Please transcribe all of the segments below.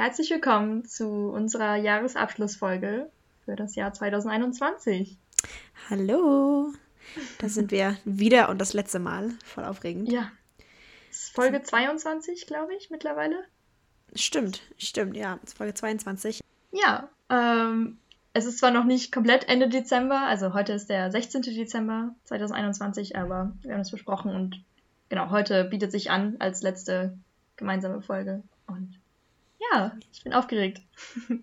Herzlich willkommen zu unserer Jahresabschlussfolge für das Jahr 2021. Hallo, da sind wir wieder und das letzte Mal. Voll aufregend. Ja. Ist Folge 22, glaube ich, mittlerweile. Stimmt, stimmt, ja. Ist Folge 22. Ja, ähm, es ist zwar noch nicht komplett Ende Dezember, also heute ist der 16. Dezember 2021, aber wir haben es besprochen und genau, heute bietet sich an als letzte gemeinsame Folge. Und ja, ich bin aufgeregt.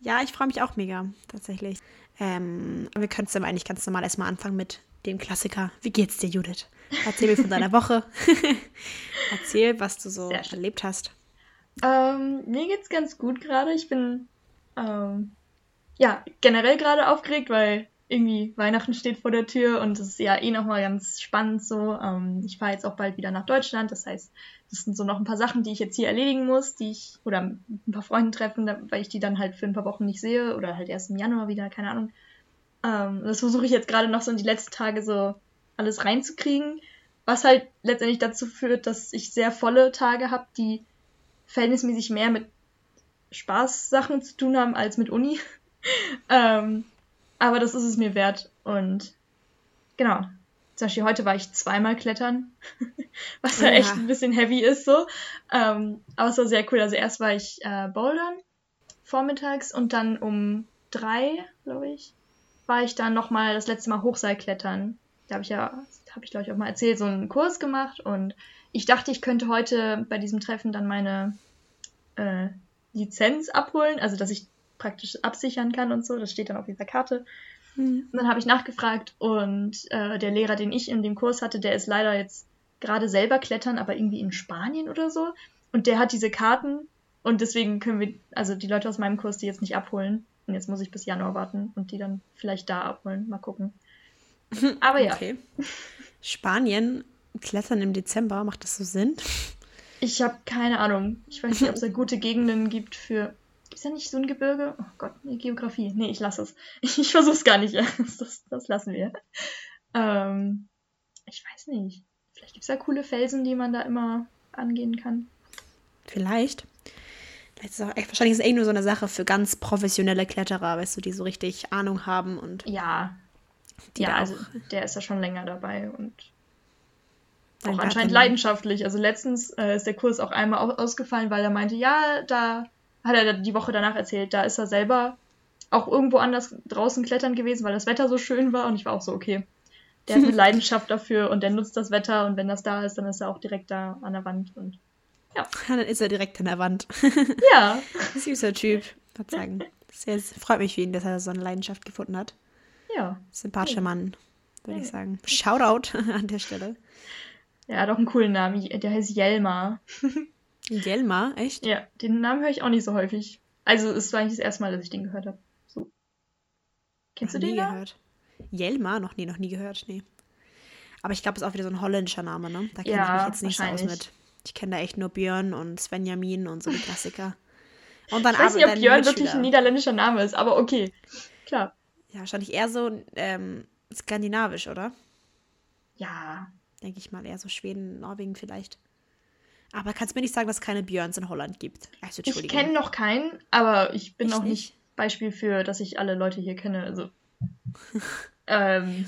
Ja, ich freue mich auch mega, tatsächlich. Ähm, wir können es aber eigentlich ganz normal erstmal anfangen mit dem Klassiker. Wie geht's dir, Judith? Erzähl mir von deiner Woche. Erzähl, was du so erlebt hast. Ähm, mir geht's ganz gut gerade. Ich bin ähm, ja generell gerade aufgeregt, weil irgendwie Weihnachten steht vor der Tür und es ist ja eh nochmal ganz spannend so. Ähm, ich fahre jetzt auch bald wieder nach Deutschland, das heißt, das sind so noch ein paar Sachen, die ich jetzt hier erledigen muss, die ich, oder ein paar Freunde treffen, weil ich die dann halt für ein paar Wochen nicht sehe oder halt erst im Januar wieder, keine Ahnung. Ähm, das versuche ich jetzt gerade noch so in die letzten Tage so alles reinzukriegen, was halt letztendlich dazu führt, dass ich sehr volle Tage habe, die verhältnismäßig mehr mit Spaßsachen zu tun haben als mit Uni. ähm, aber das ist es mir wert. Und genau. Zum Beispiel heute war ich zweimal klettern, was ja, echt ein bisschen heavy ist so. Ähm, aber es war sehr cool. Also erst war ich äh, bouldern vormittags und dann um drei, glaube ich, war ich dann nochmal das letzte Mal Hochseilklettern. Da habe ich ja, habe ich glaube ich auch mal erzählt, so einen Kurs gemacht und ich dachte, ich könnte heute bei diesem Treffen dann meine äh, Lizenz abholen, also dass ich praktisch absichern kann und so. Das steht dann auf dieser Karte. Mhm. Und dann habe ich nachgefragt und äh, der Lehrer, den ich in dem Kurs hatte, der ist leider jetzt gerade selber klettern, aber irgendwie in Spanien oder so. Und der hat diese Karten und deswegen können wir, also die Leute aus meinem Kurs, die jetzt nicht abholen. Und jetzt muss ich bis Januar warten und die dann vielleicht da abholen. Mal gucken. Aber ja. Okay. Spanien, Klettern im Dezember, macht das so Sinn? Ich habe keine Ahnung. Ich weiß nicht, ob es da gute Gegenden gibt für ist ja nicht so ein Gebirge? Oh Gott, nee, Geografie. Nee, ich lasse es. Ich, versuche es gar nicht Das, das lassen wir. Ähm, ich weiß nicht. Vielleicht gibt es da coole Felsen, die man da immer angehen kann. Vielleicht. Vielleicht ist es auch wahrscheinlich ist es eh nur so eine Sache für ganz professionelle Kletterer, weißt du, die so richtig Ahnung haben und. Ja. ja, also der ist ja schon länger dabei und auch anscheinend leidenschaftlich. Also letztens äh, ist der Kurs auch einmal ausgefallen, weil er meinte, ja, da hat er die Woche danach erzählt, da ist er selber auch irgendwo anders draußen klettern gewesen, weil das Wetter so schön war und ich war auch so, okay. Der hat eine Leidenschaft dafür und der nutzt das Wetter und wenn das da ist, dann ist er auch direkt da an der Wand und ja. Dann ist er direkt an der Wand. Ja. Süßer Typ, würde sagen. Sehr, freut mich für ihn, dass er so eine Leidenschaft gefunden hat. Ja. Sympathischer ja. Mann, würde ja. ich sagen. Shoutout an der Stelle. Ja, er hat auch einen coolen Namen. Der heißt Jelma. Jelma, echt? Ja, den Namen höre ich auch nicht so häufig. Also es war eigentlich das erste Mal, dass ich den gehört habe. So. Kennst noch du den? Nie gehört. Jelma? Noch nie, noch nie gehört, nee. Aber ich glaube, es ist auch wieder so ein holländischer Name, ne? Da kenne ja, ich mich jetzt nicht so aus mit. Ich kenne da echt nur Björn und Svenjamin und so die Klassiker. Und dann ich weiß nicht, ob Björn wirklich ein niederländischer Name ist, aber okay. Klar. Ja, wahrscheinlich eher so ähm, skandinavisch, oder? Ja. Denke ich mal, eher so Schweden, Norwegen vielleicht. Aber kannst mir nicht sagen, dass es keine Björns in Holland gibt? Also, ich kenne noch keinen, aber ich bin Echt auch nicht Beispiel für, dass ich alle Leute hier kenne. Also. ähm,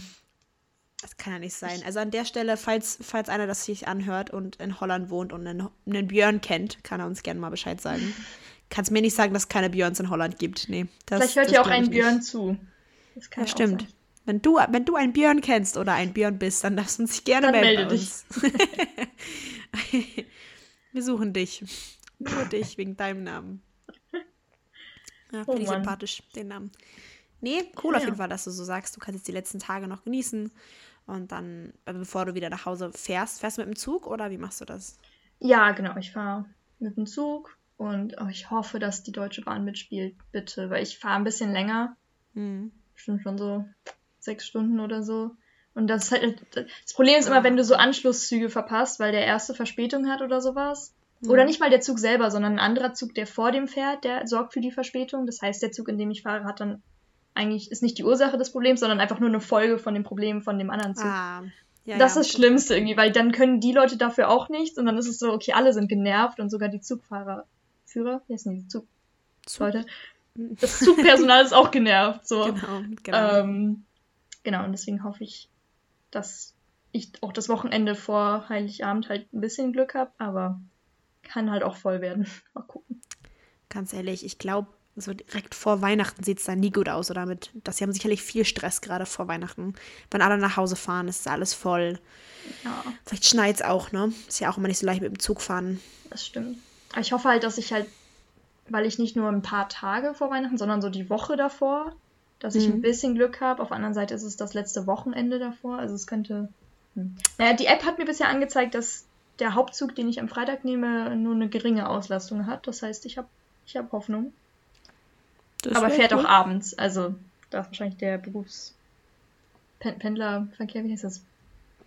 das kann ja nicht sein. Also an der Stelle, falls, falls einer das sich anhört und in Holland wohnt und einen, einen Björn kennt, kann er uns gerne mal Bescheid sagen. Kannst mir nicht sagen, dass es keine Björns in Holland gibt. Nee. Das, Vielleicht hört ja auch ein Björn zu. Das ja, stimmt. Wenn du, wenn du einen Björn kennst oder ein Björn bist, dann darfst du uns gerne dann melden. Melde dich. Wir suchen dich. Nur dich wegen deinem Namen. Ja, finde oh, ich sympathisch, den Namen. Nee, cool ja. auf jeden Fall, dass du so sagst, du kannst jetzt die letzten Tage noch genießen und dann, äh, bevor du wieder nach Hause fährst, fährst du mit dem Zug oder wie machst du das? Ja, genau, ich fahre mit dem Zug und oh, ich hoffe, dass die Deutsche Bahn mitspielt, bitte, weil ich fahre ein bisschen länger. Hm. Bestimmt schon so sechs Stunden oder so. Und das ist halt, das Problem ist immer, wenn du so Anschlusszüge verpasst, weil der erste Verspätung hat oder sowas. Mhm. Oder nicht mal der Zug selber, sondern ein anderer Zug, der vor dem fährt, der sorgt für die Verspätung. Das heißt, der Zug, in dem ich fahre, hat dann eigentlich, ist nicht die Ursache des Problems, sondern einfach nur eine Folge von dem Problem von dem anderen Zug. Ah, ja, das ja, ist das Schlimmste irgendwie, weil dann können die Leute dafür auch nichts und dann ist es so, okay, alle sind genervt und sogar die Zugfahrer, Führer, wie heißen die Zug, Leute? Das Zugpersonal ist auch genervt. So. Genau, genau. Ähm, genau, und deswegen hoffe ich, dass ich auch das Wochenende vor Heiligabend halt ein bisschen Glück habe, aber kann halt auch voll werden. Mal gucken. Ganz ehrlich, ich glaube, so direkt vor Weihnachten sieht es dann nie gut aus, oder mit, dass sie haben sicherlich viel Stress gerade vor Weihnachten. Wenn alle nach Hause fahren, ist alles voll. Ja. Vielleicht schneit es auch, ne? Ist ja auch immer nicht so leicht mit dem Zug fahren. Das stimmt. Aber ich hoffe halt, dass ich halt, weil ich nicht nur ein paar Tage vor Weihnachten, sondern so die Woche davor, dass ich mhm. ein bisschen Glück habe. Auf der anderen Seite ist es das letzte Wochenende davor. Also es könnte. Hm. Naja, die App hat mir bisher angezeigt, dass der Hauptzug, den ich am Freitag nehme, nur eine geringe Auslastung hat. Das heißt, ich habe ich hab Hoffnung. Das Aber fährt cool. auch abends. Also da ist wahrscheinlich der Berufspendlerverkehr, wie heißt das?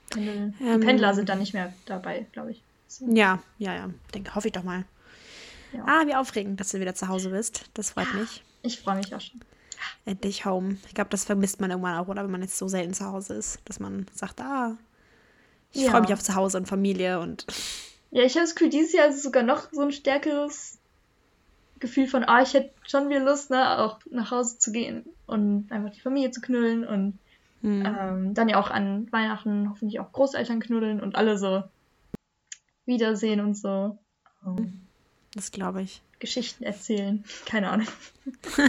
Pendel ähm, Pendler sind da nicht mehr dabei, glaube ich. So. Ja, ja, ja. Denke, hoffe ich doch mal. Ja. Ah, wie aufregend, dass du wieder zu Hause bist. Das freut mich. Ich freue mich auch schon. Endlich home. Ich glaube, das vermisst man irgendwann auch, oder? Wenn man jetzt so selten zu Hause ist, dass man sagt, ah, ich ja. freue mich auf zu Hause und Familie und. Ja, ich habe das Gefühl, dieses Jahr ist es sogar noch so ein stärkeres Gefühl von, ah, ich hätte schon wieder Lust, ne, auch nach Hause zu gehen und einfach die Familie zu knuddeln und mhm. ähm, dann ja auch an Weihnachten hoffentlich auch Großeltern knuddeln und alle so wiedersehen und so. Das glaube ich. Geschichten erzählen. Keine Ahnung.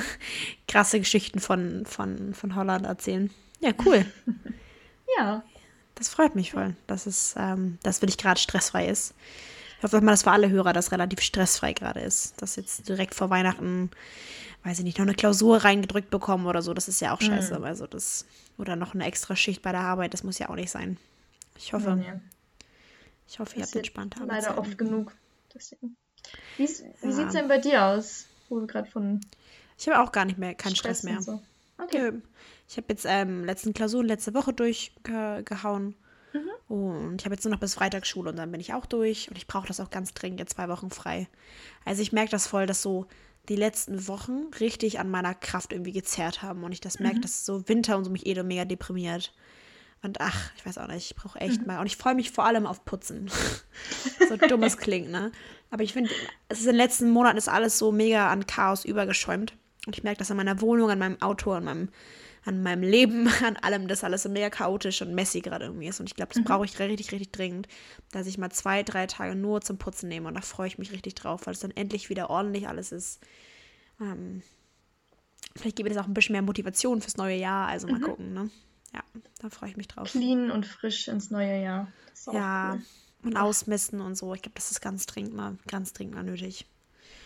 Krasse Geschichten von, von, von Holland erzählen. Ja, cool. ja. Das freut mich voll, dass es, ähm, dass wirklich gerade stressfrei ist. Ich hoffe mal, dass für alle Hörer das relativ stressfrei gerade ist. Dass jetzt direkt vor Weihnachten, weiß ich nicht, noch eine Klausur reingedrückt bekommen oder so. Das ist ja auch scheiße. Mhm. Also das, oder noch eine extra Schicht bei der Arbeit, das muss ja auch nicht sein. Ich hoffe. Nee. Ich hoffe, ihr habt entspannte Arbeit. Leider oft genug. Deswegen. Wie, wie ja. sieht es denn bei dir aus? Wo du gerade von. Ich habe auch gar nicht mehr, keinen Stress, Stress mehr. So. Okay. Ich habe jetzt ähm, letzten Klausuren letzte Woche durchgehauen. Mhm. Und ich habe jetzt nur noch bis Freitag Schule und dann bin ich auch durch. Und ich brauche das auch ganz dringend, jetzt zwei Wochen frei. Also ich merke das voll, dass so die letzten Wochen richtig an meiner Kraft irgendwie gezerrt haben. Und ich das merke, mhm. dass so Winter und so mich eh mega deprimiert. Und ach, ich weiß auch nicht, ich brauche echt mhm. mal. Und ich freue mich vor allem auf Putzen. so dumm es klingt, ne? Aber ich finde, es ist in den letzten Monaten ist alles so mega an Chaos übergeschäumt. Und ich merke das an meiner Wohnung, an meinem Auto, an meinem, an meinem Leben, an allem, dass alles so mega chaotisch und messy gerade irgendwie ist. Und ich glaube, das mhm. brauche ich richtig, richtig dringend, dass ich mal zwei, drei Tage nur zum Putzen nehme. Und da freue ich mich richtig drauf, weil es dann endlich wieder ordentlich alles ist. Ähm, vielleicht gebe ich das auch ein bisschen mehr Motivation fürs neue Jahr. Also mal mhm. gucken, ne? Ja, da freue ich mich drauf. Clean und frisch ins neue Jahr. ja, cool. und ausmisten und so. Ich glaube, das ist ganz dringend mal, ganz dringend mal nötig.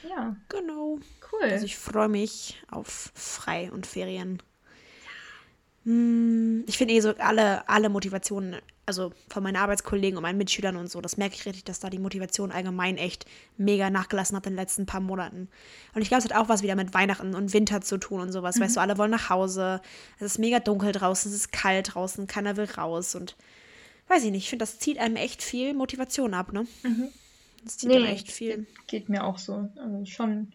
Ja. Genau. Cool. Also ich freue mich auf Frei und Ferien. Hm, ich finde eh so alle, alle Motivationen, also von meinen Arbeitskollegen und meinen Mitschülern und so, das merke ich richtig, dass da die Motivation allgemein echt mega nachgelassen hat in den letzten paar Monaten. Und ich glaube, es hat auch was wieder mit Weihnachten und Winter zu tun und sowas. Mhm. Weißt du, alle wollen nach Hause. Es ist mega dunkel draußen, es ist kalt draußen, keiner will raus und weiß ich nicht, ich finde, das zieht einem echt viel Motivation ab, ne? Mhm. Das zieht nee, einem echt viel. Geht mir auch so. Also schon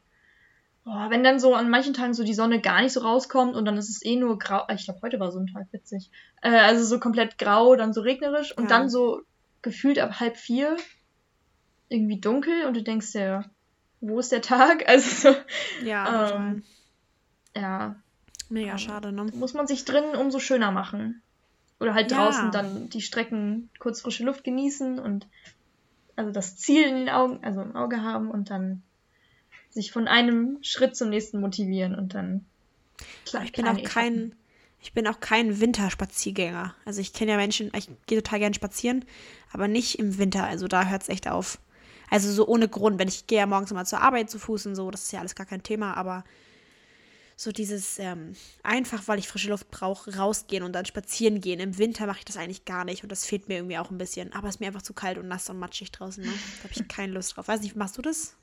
Boah, wenn dann so an manchen Tagen so die Sonne gar nicht so rauskommt und dann ist es eh nur grau. Ich glaube, heute war so ein Tag witzig. Äh, also so komplett grau, dann so regnerisch und ja. dann so gefühlt ab halb vier irgendwie dunkel und du denkst dir, wo ist der Tag? Also so. Ja, ähm, ja. Mega schade, ne? Muss man sich drinnen umso schöner machen. Oder halt ja. draußen dann die Strecken kurz frische Luft genießen und also das Ziel in den Augen, also im Auge haben und dann sich von einem Schritt zum nächsten motivieren und dann. Klar, ich bin auch kein, ich bin auch kein Winterspaziergänger. Also ich kenne ja Menschen, ich gehe total gerne spazieren, aber nicht im Winter. Also da hört es echt auf. Also so ohne Grund. Wenn ich gehe ja morgens mal zur Arbeit zu Fuß und so, das ist ja alles gar kein Thema, aber so dieses ähm, einfach, weil ich frische Luft brauche, rausgehen und dann spazieren gehen. Im Winter mache ich das eigentlich gar nicht und das fehlt mir irgendwie auch ein bisschen. Aber es ist mir einfach zu kalt und nass und matschig draußen. Ne? Da habe ich keine Lust drauf. Weiß nicht, machst du das?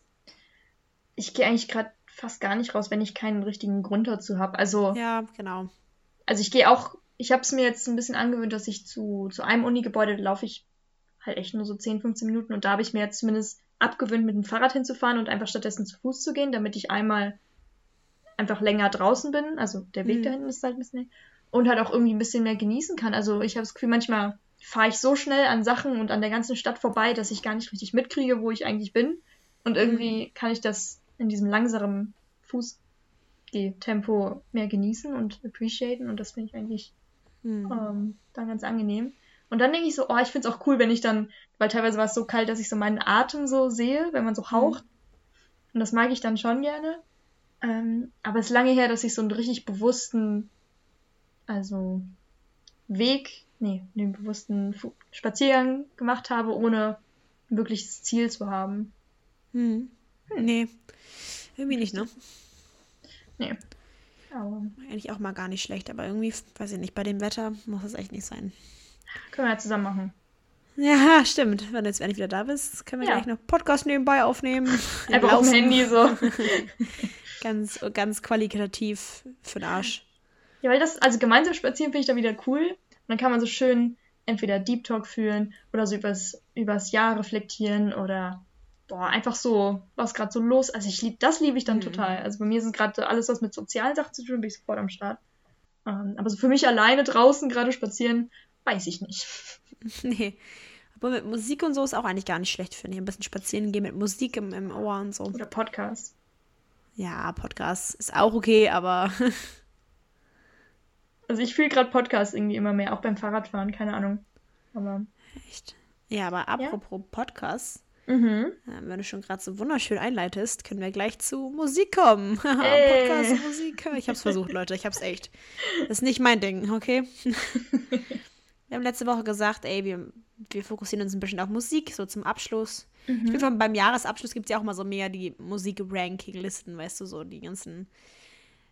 Ich gehe eigentlich gerade fast gar nicht raus, wenn ich keinen richtigen Grund dazu habe. Also ja, genau. Also ich gehe auch, ich habe es mir jetzt ein bisschen angewöhnt, dass ich zu, zu einem Uni-Gebäude laufe ich halt echt nur so 10, 15 Minuten und da habe ich mir jetzt zumindest abgewöhnt, mit dem Fahrrad hinzufahren und einfach stattdessen zu Fuß zu gehen, damit ich einmal einfach länger draußen bin. Also der Weg mhm. da hinten ist halt ein bisschen und halt auch irgendwie ein bisschen mehr genießen kann. Also ich habe das Gefühl, manchmal fahre ich so schnell an Sachen und an der ganzen Stadt vorbei, dass ich gar nicht richtig mitkriege, wo ich eigentlich bin. Und irgendwie mhm. kann ich das in diesem langsamen Fußgeh-Tempo mehr genießen und appreciaten. Und das finde ich eigentlich mhm. ähm, dann ganz angenehm. Und dann denke ich so, oh, ich finde es auch cool, wenn ich dann, weil teilweise war es so kalt, dass ich so meinen Atem so sehe, wenn man so haucht. Mhm. Und das mag ich dann schon gerne. Ähm, aber es ist lange her, dass ich so einen richtig bewussten, also Weg, nee, einen bewussten Spaziergang gemacht habe, ohne ein wirkliches Ziel zu haben. Hm. Nee. Irgendwie nicht, ne? Nee. Aber Eigentlich auch mal gar nicht schlecht, aber irgendwie, weiß ich nicht, bei dem Wetter muss es echt nicht sein. Können wir ja zusammen machen. Ja, stimmt. Wenn du jetzt endlich wieder da bist, können wir ja. gleich noch Podcast nebenbei aufnehmen. Einfach auf dem Handy so. ganz, ganz qualitativ für den Arsch. Ja, weil das, also gemeinsam spazieren finde ich da wieder cool. Und dann kann man so schön entweder Deep Talk führen oder so übers, übers Jahr reflektieren oder boah, einfach so, was gerade so los. Also ich liebe, das liebe ich dann mhm. total. Also bei mir sind gerade alles, was mit sozialen Sachen zu tun, bin ich sofort am Start. Ähm, aber so für mich alleine draußen gerade spazieren, weiß ich nicht. Nee. Aber mit Musik und so ist auch eigentlich gar nicht schlecht, finde ich. Ein bisschen spazieren gehen mit Musik im, im Ohr und so. Oder Podcast. Ja, Podcast ist auch okay, aber. also ich fühle gerade Podcast irgendwie immer mehr, auch beim Fahrradfahren, keine Ahnung. Aber. Echt? Ja, aber apropos ja? Podcast. Mhm. wenn du schon gerade so wunderschön einleitest, können wir gleich zu Musik kommen. Podcast, Musik. Ich hab's versucht, Leute. Ich hab's echt. Das ist nicht mein Ding, okay? wir haben letzte Woche gesagt, ey, wir, wir fokussieren uns ein bisschen auf Musik, so zum Abschluss. Mhm. Ich finde, beim Jahresabschluss gibt es ja auch mal so mehr die Musik-Ranking-Listen, weißt du, so die ganzen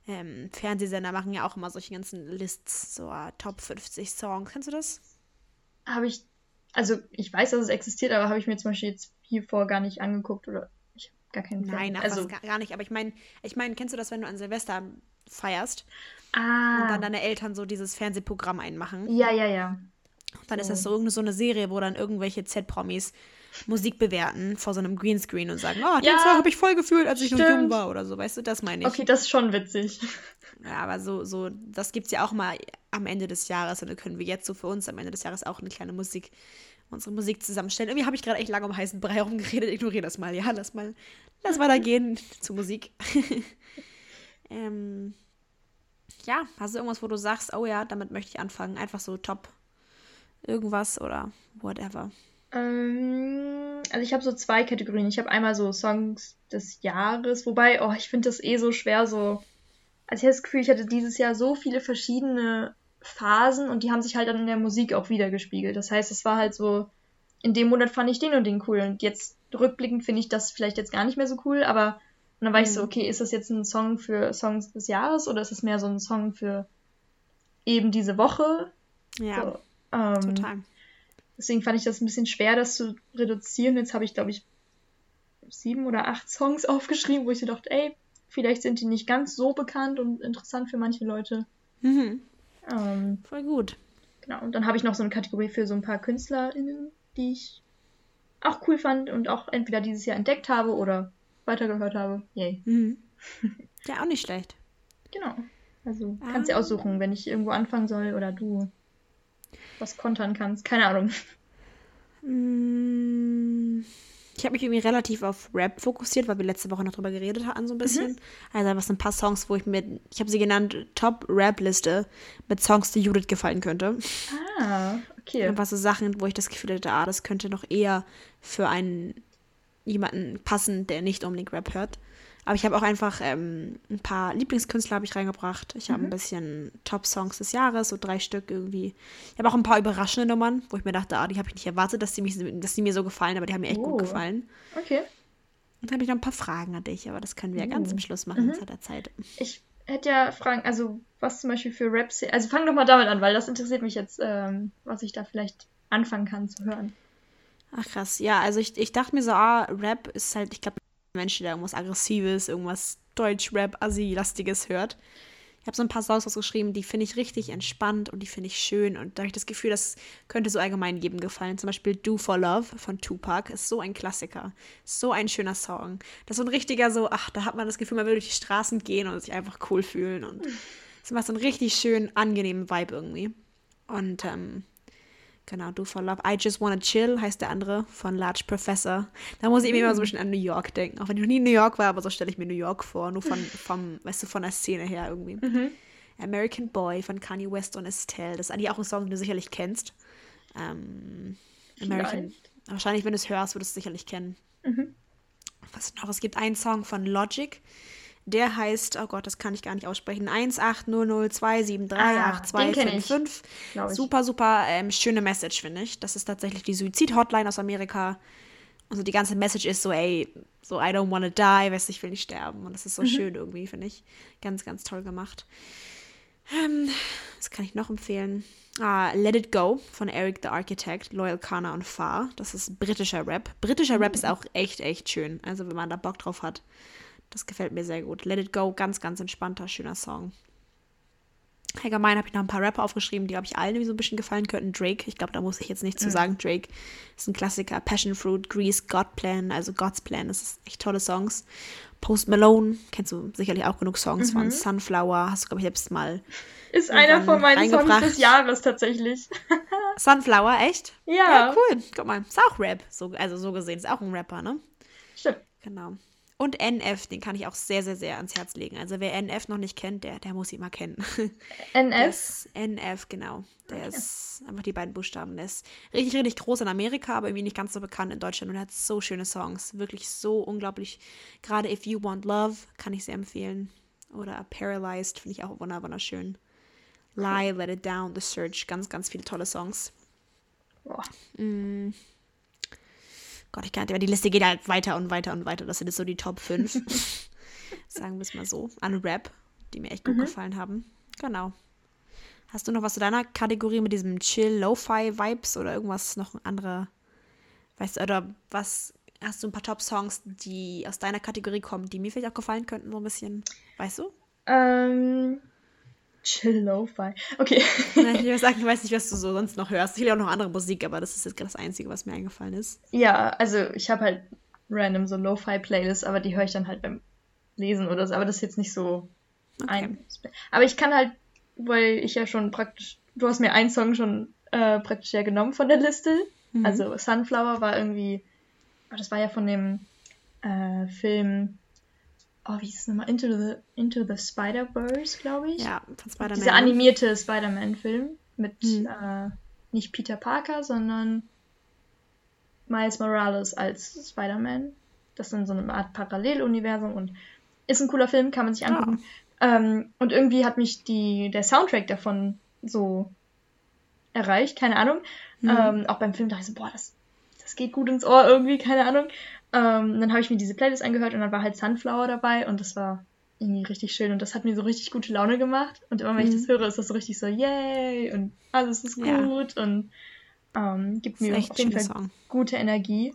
ähm, Fernsehsender machen ja auch immer solche ganzen Lists, so uh, Top 50 Songs. Kennst du das? Habe ich, also ich weiß, dass es existiert, aber habe ich mir zum Beispiel jetzt hier vor gar nicht angeguckt oder ich habe gar keinen Plan. Nein, ach, also gar nicht. Aber ich meine, ich meine, kennst du das, wenn du an Silvester feierst ah. und dann deine Eltern so dieses Fernsehprogramm einmachen? Ja, ja, ja. Dann so. ist das so so eine Serie, wo dann irgendwelche Z-Promis Musik bewerten vor so einem Greenscreen und sagen, oh, den ja, Song habe ich voll gefühlt, als ich stimmt. noch jung war oder so, weißt du, das meine ich. Okay, das ist schon witzig. Ja, aber so, so, das gibt es ja auch mal am Ende des Jahres und dann können wir jetzt so für uns am Ende des Jahres auch eine kleine Musik, unsere Musik zusammenstellen. Irgendwie habe ich gerade echt lange um heißen Brei herumgeredet, ignoriere das mal, ja, lass mal, lass weitergehen zur Musik. ähm, ja, hast du irgendwas, wo du sagst, oh ja, damit möchte ich anfangen, einfach so top irgendwas oder whatever? Ähm, also ich habe so zwei Kategorien. Ich habe einmal so Songs des Jahres, wobei, oh, ich finde das eh so schwer, so. Also ich habe das Gefühl, ich hatte dieses Jahr so viele verschiedene Phasen und die haben sich halt dann in der Musik auch wiedergespiegelt. Das heißt, es war halt so, in dem Monat fand ich den und den cool und jetzt rückblickend finde ich das vielleicht jetzt gar nicht mehr so cool, aber und dann war mhm. ich so, mhm. okay, ist das jetzt ein Song für Songs des Jahres oder ist es mehr so ein Song für eben diese Woche? Ja. So, ähm, total. Deswegen fand ich das ein bisschen schwer, das zu reduzieren. Jetzt habe ich, glaube ich, sieben oder acht Songs aufgeschrieben, wo ich so dachte, ey, vielleicht sind die nicht ganz so bekannt und interessant für manche Leute. Mhm. Ähm, Voll gut. Genau, und dann habe ich noch so eine Kategorie für so ein paar KünstlerInnen, die ich auch cool fand und auch entweder dieses Jahr entdeckt habe oder weitergehört habe. Yay. Mhm. Ja, auch nicht schlecht. Genau. Also kannst du ah. aussuchen, wenn ich irgendwo anfangen soll oder du was kontern kannst. Keine Ahnung. Mm, ich habe mich irgendwie relativ auf Rap fokussiert, weil wir letzte Woche noch drüber geredet haben, so ein bisschen. Mhm. Also einfach so ein paar Songs, wo ich mir, ich habe sie genannt Top-Rap-Liste mit Songs, die Judith gefallen könnte. Ah, okay. Einfach so Sachen, wo ich das Gefühl hatte, ah, das könnte noch eher für einen jemanden passen, der nicht unbedingt Rap hört. Aber ich habe auch einfach ähm, ein paar Lieblingskünstler habe ich reingebracht. Ich habe mhm. ein bisschen Top-Songs des Jahres, so drei Stück irgendwie. Ich habe auch ein paar überraschende Nummern, wo ich mir dachte, ah, die habe ich nicht erwartet, dass die, mich, dass die mir so gefallen, aber die haben mir echt oh. gut gefallen. Okay. Und dann habe ich noch ein paar Fragen an dich, aber das können wir ja ganz zum Schluss machen, mhm. zu der Zeit. Ich hätte ja Fragen, also was zum Beispiel für Rap, also fang doch mal damit an, weil das interessiert mich jetzt, ähm, was ich da vielleicht anfangen kann zu hören. Ach krass, ja, also ich, ich dachte mir so, ah, Rap ist halt, ich glaube, Mensch, der irgendwas Aggressives, irgendwas Deutsch-Rap-Assi-lastiges hört. Ich habe so ein paar Songs ausgeschrieben, die finde ich richtig entspannt und die finde ich schön. Und da habe ich das Gefühl, das könnte so allgemein jedem gefallen. Zum Beispiel Do for Love von Tupac ist so ein Klassiker. So ein schöner Song. Das ist so ein richtiger, so, ach, da hat man das Gefühl, man will durch die Straßen gehen und sich einfach cool fühlen. Und es macht so einen richtig schönen, angenehmen Vibe irgendwie. Und ähm, Genau, Do for Love. I Just Wanna Chill heißt der andere von Large Professor. Da muss ich mm. immer so ein bisschen an New York denken. Auch wenn ich noch nie in New York war, aber so stelle ich mir New York vor. Nur von, vom, weißt du, von der Szene her irgendwie. Mhm. American Boy von Kanye West und Estelle. Das ist eigentlich auch ein Song, den du sicherlich kennst. Ähm, American. Vielleicht. Wahrscheinlich, wenn du es hörst, würdest du es sicherlich kennen. Mhm. Was noch? Es gibt einen Song von Logic. Der heißt, oh Gott, das kann ich gar nicht aussprechen. 18002738255. Ah, super, super ähm, schöne Message, finde ich. Das ist tatsächlich die Suizid-Hotline aus Amerika. Also die ganze Message ist so, ey, so I don't wanna die, weißt du, ich will nicht sterben. Und das ist so mhm. schön irgendwie, finde ich. Ganz, ganz toll gemacht. Ähm, was kann ich noch empfehlen? Ah, Let It Go von Eric the Architect, Loyal Kana und Far. Das ist britischer Rap. Britischer Rap ist mhm. auch echt, echt schön. Also wenn man da Bock drauf hat. Das gefällt mir sehr gut. Let It Go, ganz, ganz entspannter, schöner Song. Allgemein habe ich noch ein paar Rapper aufgeschrieben, die, glaube ich, allen irgendwie so ein bisschen gefallen könnten. Drake, ich glaube, da muss ich jetzt nichts mhm. zu sagen. Drake ist ein Klassiker. Passion Fruit, Grease, God Plan, also God's Plan, das ist echt tolle Songs. Post Malone, kennst du sicherlich auch genug Songs mhm. von. Sunflower, hast du, glaube ich, selbst mal. Ist einer von meinen Songs des Jahres tatsächlich. Sunflower, echt? Ja. Ja, cool. Guck mal, ist auch Rap. So, also so gesehen, ist auch ein Rapper, ne? Stimmt. Genau. Und NF, den kann ich auch sehr, sehr, sehr ans Herz legen. Also wer NF noch nicht kennt, der, der muss ihn mal kennen. NF? NF, genau. Der okay. ist einfach die beiden Buchstaben. Der ist richtig, richtig groß in Amerika, aber irgendwie nicht ganz so bekannt in Deutschland und er hat so schöne Songs. Wirklich so unglaublich. Gerade If You Want Love kann ich sehr empfehlen. Oder Paralyzed finde ich auch wunderschön. Lie, Let It Down, The Search. Ganz, ganz viele tolle Songs. Boah. Mm. Gott, ich kann nicht, die Liste geht halt weiter und weiter und weiter. Das sind jetzt so die Top 5. Sagen wir es mal so. An Rap, die mir echt gut mhm. gefallen haben. Genau. Hast du noch was zu deiner Kategorie mit diesem Chill-Lo-Fi-Vibes oder irgendwas noch andere? Weißt du, oder was hast du ein paar Top-Songs, die aus deiner Kategorie kommen, die mir vielleicht auch gefallen könnten, so ein bisschen? Weißt du? Ähm, Chill Lo-Fi. Okay. ich sagen, ich weiß nicht, was du so sonst noch hörst. Ich höre auch noch andere Musik, aber das ist jetzt das Einzige, was mir eingefallen ist. Ja, also ich habe halt random so Lo-Fi-Playlists, aber die höre ich dann halt beim Lesen oder so. Aber das ist jetzt nicht so okay. ein. Aber ich kann halt, weil ich ja schon praktisch, du hast mir einen Song schon äh, praktisch ja genommen von der Liste. Mhm. Also Sunflower war irgendwie, oh, das war ja von dem äh, Film oh, wie hieß es nochmal? Into the, Into the Spider-Verse, glaube ich. Ja, von Spider-Man. Dieser animierte Spider-Man-Film mit hm. äh, nicht Peter Parker, sondern Miles Morales als Spider-Man. Das ist dann so eine Art Paralleluniversum und ist ein cooler Film, kann man sich angucken. Oh. Ähm, und irgendwie hat mich die, der Soundtrack davon so erreicht, keine Ahnung. Mhm. Ähm, auch beim Film dachte ich so, boah, das, das geht gut ins Ohr irgendwie, keine Ahnung. Ähm, dann habe ich mir diese Playlist angehört und dann war halt Sunflower dabei und das war irgendwie richtig schön und das hat mir so richtig gute Laune gemacht. Und immer wenn mhm. ich das höre, ist das so richtig so, yay und alles ist gut ja. und ähm, gibt mir auf jeden Fall Song. gute Energie.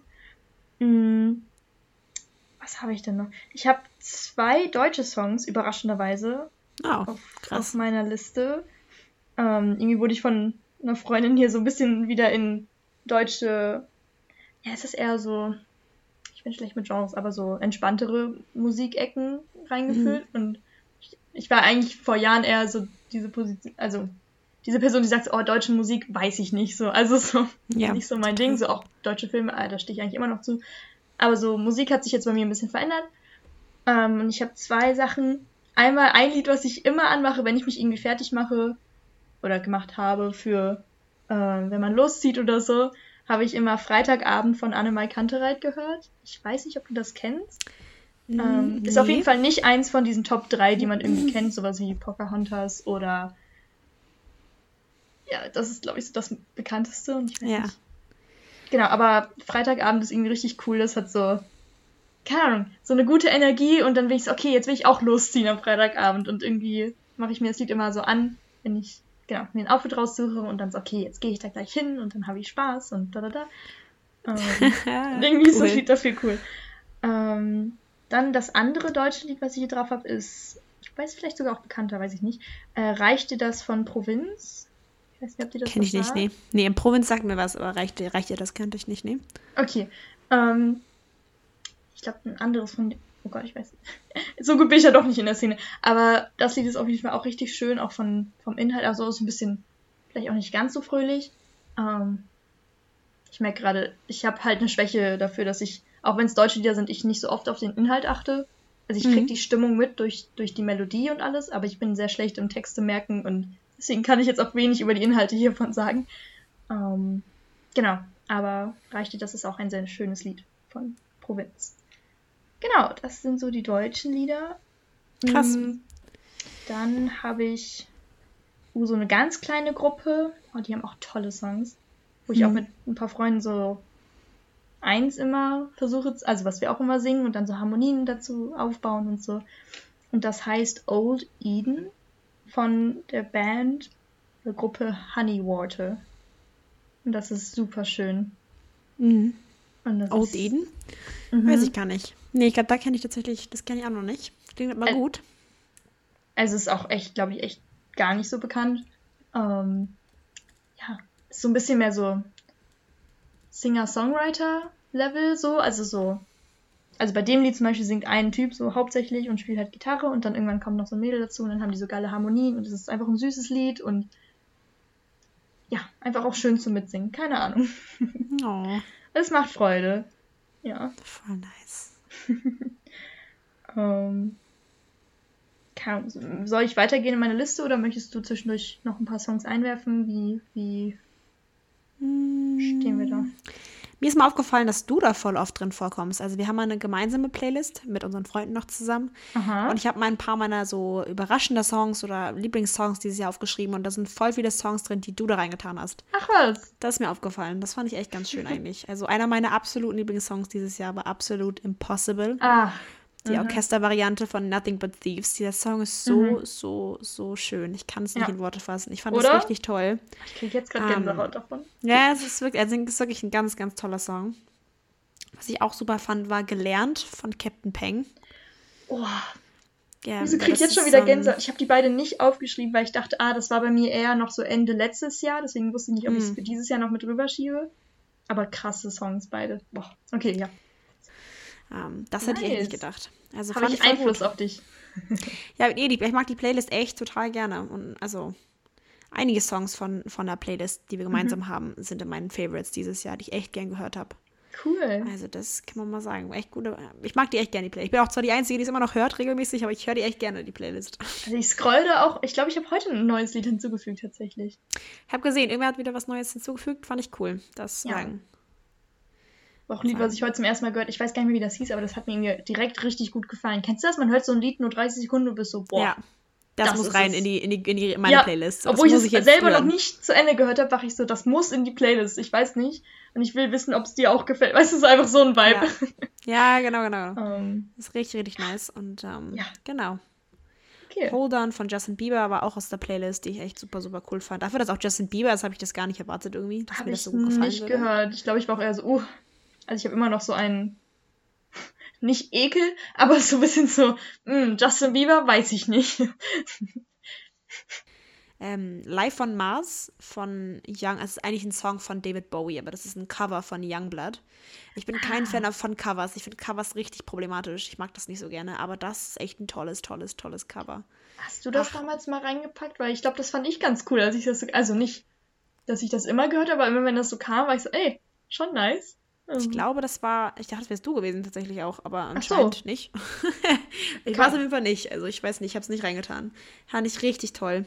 Mhm. Was habe ich denn noch? Ich habe zwei deutsche Songs, überraschenderweise, oh, auf, auf, meiner Liste. Ähm, irgendwie wurde ich von einer Freundin hier so ein bisschen wieder in deutsche, ja, es ist eher so ich bin schlecht mit Genres, aber so entspanntere Musikecken reingefühlt. Mhm. Und ich, ich, war eigentlich vor Jahren eher so diese Position, also diese Person, die sagt, oh, deutsche Musik weiß ich nicht so. Also so ja. nicht so mein Ding. So auch deutsche Filme, ah, da stehe ich eigentlich immer noch zu. Aber so Musik hat sich jetzt bei mir ein bisschen verändert. Ähm, und ich habe zwei Sachen. Einmal ein Lied, was ich immer anmache, wenn ich mich irgendwie fertig mache oder gemacht habe für, äh, wenn man loszieht oder so habe ich immer Freitagabend von Annemai Kantereit gehört. Ich weiß nicht, ob du das kennst. Ähm, nee. Ist auf jeden Fall nicht eins von diesen Top 3, die man irgendwie kennt, sowas wie Pocahontas oder ja, das ist, glaube ich, so das bekannteste. Und ich weiß ja. Nicht. Genau, aber Freitagabend ist irgendwie richtig cool. Das hat so, keine Ahnung, so eine gute Energie und dann bin ich so, okay, jetzt will ich auch losziehen am Freitagabend und irgendwie mache ich mir das Lied immer so an, wenn ich genau, mir ein Outfit raussuche und dann so, okay, jetzt gehe ich da gleich hin und dann habe ich Spaß und da, da, da. Ähm, irgendwie ist das Lied dafür cool. Ähm, dann das andere deutsche Lied, was ich hier drauf habe, ist, ich weiß vielleicht sogar auch bekannter, weiß ich nicht. Äh, reicht dir das von Provinz? Ich weiß nicht, ob dir das Kenn ich nicht, nee. Nee, in Provinz sagt mir was, aber reicht, reicht dir das, kannte ich nicht, nee. Okay. Ähm, ich glaube, ein anderes von Oh Gott, ich weiß nicht. So gut bin ich ja doch nicht in der Szene. Aber das Lied ist auf jeden Fall auch richtig schön, auch von, vom Inhalt. Also ist ein bisschen, vielleicht auch nicht ganz so fröhlich. Ähm, ich merke gerade, ich habe halt eine Schwäche dafür, dass ich, auch wenn es deutsche Lieder sind, ich nicht so oft auf den Inhalt achte. Also ich kriege mhm. die Stimmung mit durch, durch die Melodie und alles, aber ich bin sehr schlecht im Texte merken und deswegen kann ich jetzt auch wenig über die Inhalte hiervon sagen. Ähm, genau, aber reicht dir, das ist auch ein sehr schönes Lied von Provinz. Genau, das sind so die deutschen Lieder. Krass. Mm, dann habe ich uh, so eine ganz kleine Gruppe. Oh, die haben auch tolle Songs. Wo ich hm. auch mit ein paar Freunden so eins immer versuche, also was wir auch immer singen und dann so Harmonien dazu aufbauen und so. Und das heißt Old Eden von der Band, der Gruppe Honeywater. Und das ist super schön. Mhm. Old ist, Eden? Mhm. Weiß ich gar nicht. Nee, ich glaube, da kenne ich tatsächlich, das kenne ich auch noch nicht. Klingt immer gut. Also es ist auch echt, glaube ich, echt gar nicht so bekannt. Ähm, ja, ist so ein bisschen mehr so Singer-Songwriter-Level so, also so. Also bei dem Lied zum Beispiel singt ein Typ so hauptsächlich und spielt halt Gitarre und dann irgendwann kommt noch so ein Mädel dazu und dann haben die so geile Harmonien und es ist einfach ein süßes Lied und ja, einfach auch schön zum Mitsingen. Keine Ahnung. Oh. Es macht Freude. Ja. Voll nice. ähm, kann, soll ich weitergehen in meine Liste oder möchtest du zwischendurch noch ein paar Songs einwerfen? Wie, wie stehen wir da? Mir ist mal aufgefallen, dass du da voll oft drin vorkommst. Also wir haben eine gemeinsame Playlist mit unseren Freunden noch zusammen. Aha. Und ich habe mal ein paar meiner so überraschender Songs oder Lieblingssongs dieses Jahr aufgeschrieben. Und da sind voll viele Songs drin, die du da reingetan hast. Ach was? Das ist mir aufgefallen. Das fand ich echt ganz schön eigentlich. Also einer meiner absoluten Lieblingssongs dieses Jahr war Absolut Impossible. Ah, die mhm. Orchestervariante von Nothing But Thieves. Dieser Song ist so, mhm. so, so schön. Ich kann es nicht ja. in Worte fassen. Ich fand es richtig toll. Ich kriege jetzt gerade um, Gänsehaut davon. Ja, es ist wirklich, also es ist wirklich ein ganz, ganz toller Song. Was ich auch super fand, war Gelernt von Captain Peng. Oh. Ja, Wieso kriege ich jetzt schon wieder Gänsehaut? Ich habe die beide nicht aufgeschrieben, weil ich dachte, ah, das war bei mir eher noch so Ende letztes Jahr. Deswegen wusste ich nicht, ob ich es mhm. für dieses Jahr noch mit rüber schiebe. Aber krasse Songs beide. Boah. Okay, ja. Ähm, das nice. hätte ich echt nicht gedacht. Also Habe ich Einfluss gut. auf dich. ja, nee, die, ich mag die Playlist echt total gerne. Und also einige Songs von, von der Playlist, die wir gemeinsam mhm. haben, sind in meinen Favorites dieses Jahr, die ich echt gern gehört habe. Cool. Also das kann man mal sagen. Echt gute. Ich mag die echt gerne, die Playlist. Ich bin auch zwar die Einzige, die es immer noch hört regelmäßig, aber ich höre die echt gerne, die Playlist. Also ich scroll da auch. Ich glaube, ich habe heute ein neues Lied hinzugefügt, tatsächlich. Ich habe gesehen, irgendwer hat wieder was Neues hinzugefügt. Fand ich cool. Das ja. sagen. Auch ein Lied, was ich heute zum ersten Mal gehört Ich weiß gar nicht mehr, wie das hieß, aber das hat mir direkt richtig gut gefallen. Kennst du das? Man hört so ein Lied nur 30 Sekunden und bist so, boah. Ja. Das, das muss rein in die, in die, in die meine ja, Playlist. Das obwohl ich es ich selber hören. noch nicht zu Ende gehört habe, dachte ich so, das muss in die Playlist. Ich weiß nicht. Und ich will wissen, ob es dir auch gefällt. Weißt du, es ist einfach so ein Vibe. Ja, ja genau, genau. Um, ähm. das ist richtig, richtig nice. Und um, ähm, ja. genau. Okay. Hold On von Justin Bieber war auch aus der Playlist, die ich echt super, super cool fand. Dafür, dass auch Justin Bieber ist, habe ich das gar nicht erwartet irgendwie, dass hab mir das so gut gefallen nicht würde. gehört. Ich glaube, ich war auch eher so, uh, also ich habe immer noch so einen, nicht Ekel, aber so ein bisschen so, mh, hm, Justin Bieber, weiß ich nicht. Ähm, Live von Mars von Young, es ist eigentlich ein Song von David Bowie, aber das ist ein Cover von Youngblood. Ich bin kein ah. Fan von Covers. Ich finde Covers richtig problematisch. Ich mag das nicht so gerne, aber das ist echt ein tolles, tolles, tolles Cover. Hast du das Ach. damals mal reingepackt? Weil ich glaube, das fand ich ganz cool, als ich das so, also nicht, dass ich das immer gehört habe, aber immer wenn das so kam, war ich so, ey, schon nice. Ich ähm. glaube, das war, ich dachte, das wärst du gewesen tatsächlich auch, aber anscheinend so. nicht. ich weiß auf jeden Fall nicht. Also ich weiß nicht, ich habe es nicht reingetan. Fand ich richtig toll.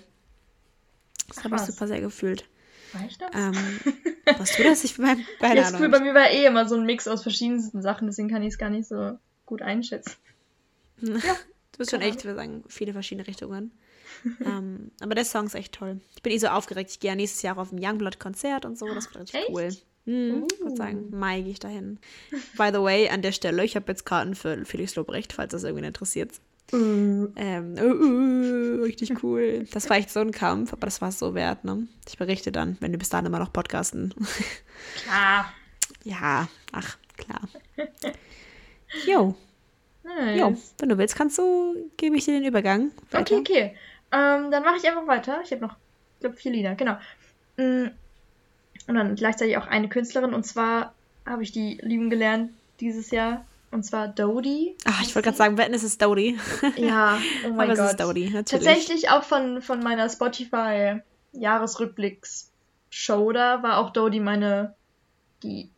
Das habe ich super sehr gefühlt. War ich das? Ähm, warst du das? Ich bin bei, das Gefühl, bei mir war eh immer so ein Mix aus verschiedensten Sachen, deswegen kann ich es gar nicht so gut einschätzen. ja, du bist schon echt, wir sagen, viele verschiedene Richtungen. ähm, aber der Song ist echt toll. Ich bin eh so aufgeregt. Ich gehe ja nächstes Jahr auf ein Youngblood-Konzert und so. Das wird richtig echt? cool. Hm, uh. Ich würde sagen, Mai gehe ich dahin. By the way, an der Stelle, ich habe jetzt Karten für Felix Lobrecht, falls das irgendwie interessiert. Uh. Ähm, uh, uh, richtig cool. Das war echt so ein Kampf, aber das war es so wert, ne? Ich berichte dann, wenn wir bis dahin immer noch podcasten. Klar. Ja, ach, klar. Jo. Nice. Jo, wenn du willst, kannst du, gebe ich dir den Übergang. Weiter. Okay, okay. Ähm, dann mache ich einfach weiter. Ich habe noch, ich glaube, vier Lieder, genau. Mm, und dann gleichzeitig auch eine Künstlerin. Und zwar habe ich die lieben gelernt dieses Jahr. Und zwar Dodie. Ach, ich wollte gerade sagen, wetten, es ist Dodie. Ja, oh mein Aber Gott. Es ist Dodie, natürlich. Tatsächlich auch von, von meiner Spotify Jahresrückblicks-Show da war auch Dodie meine die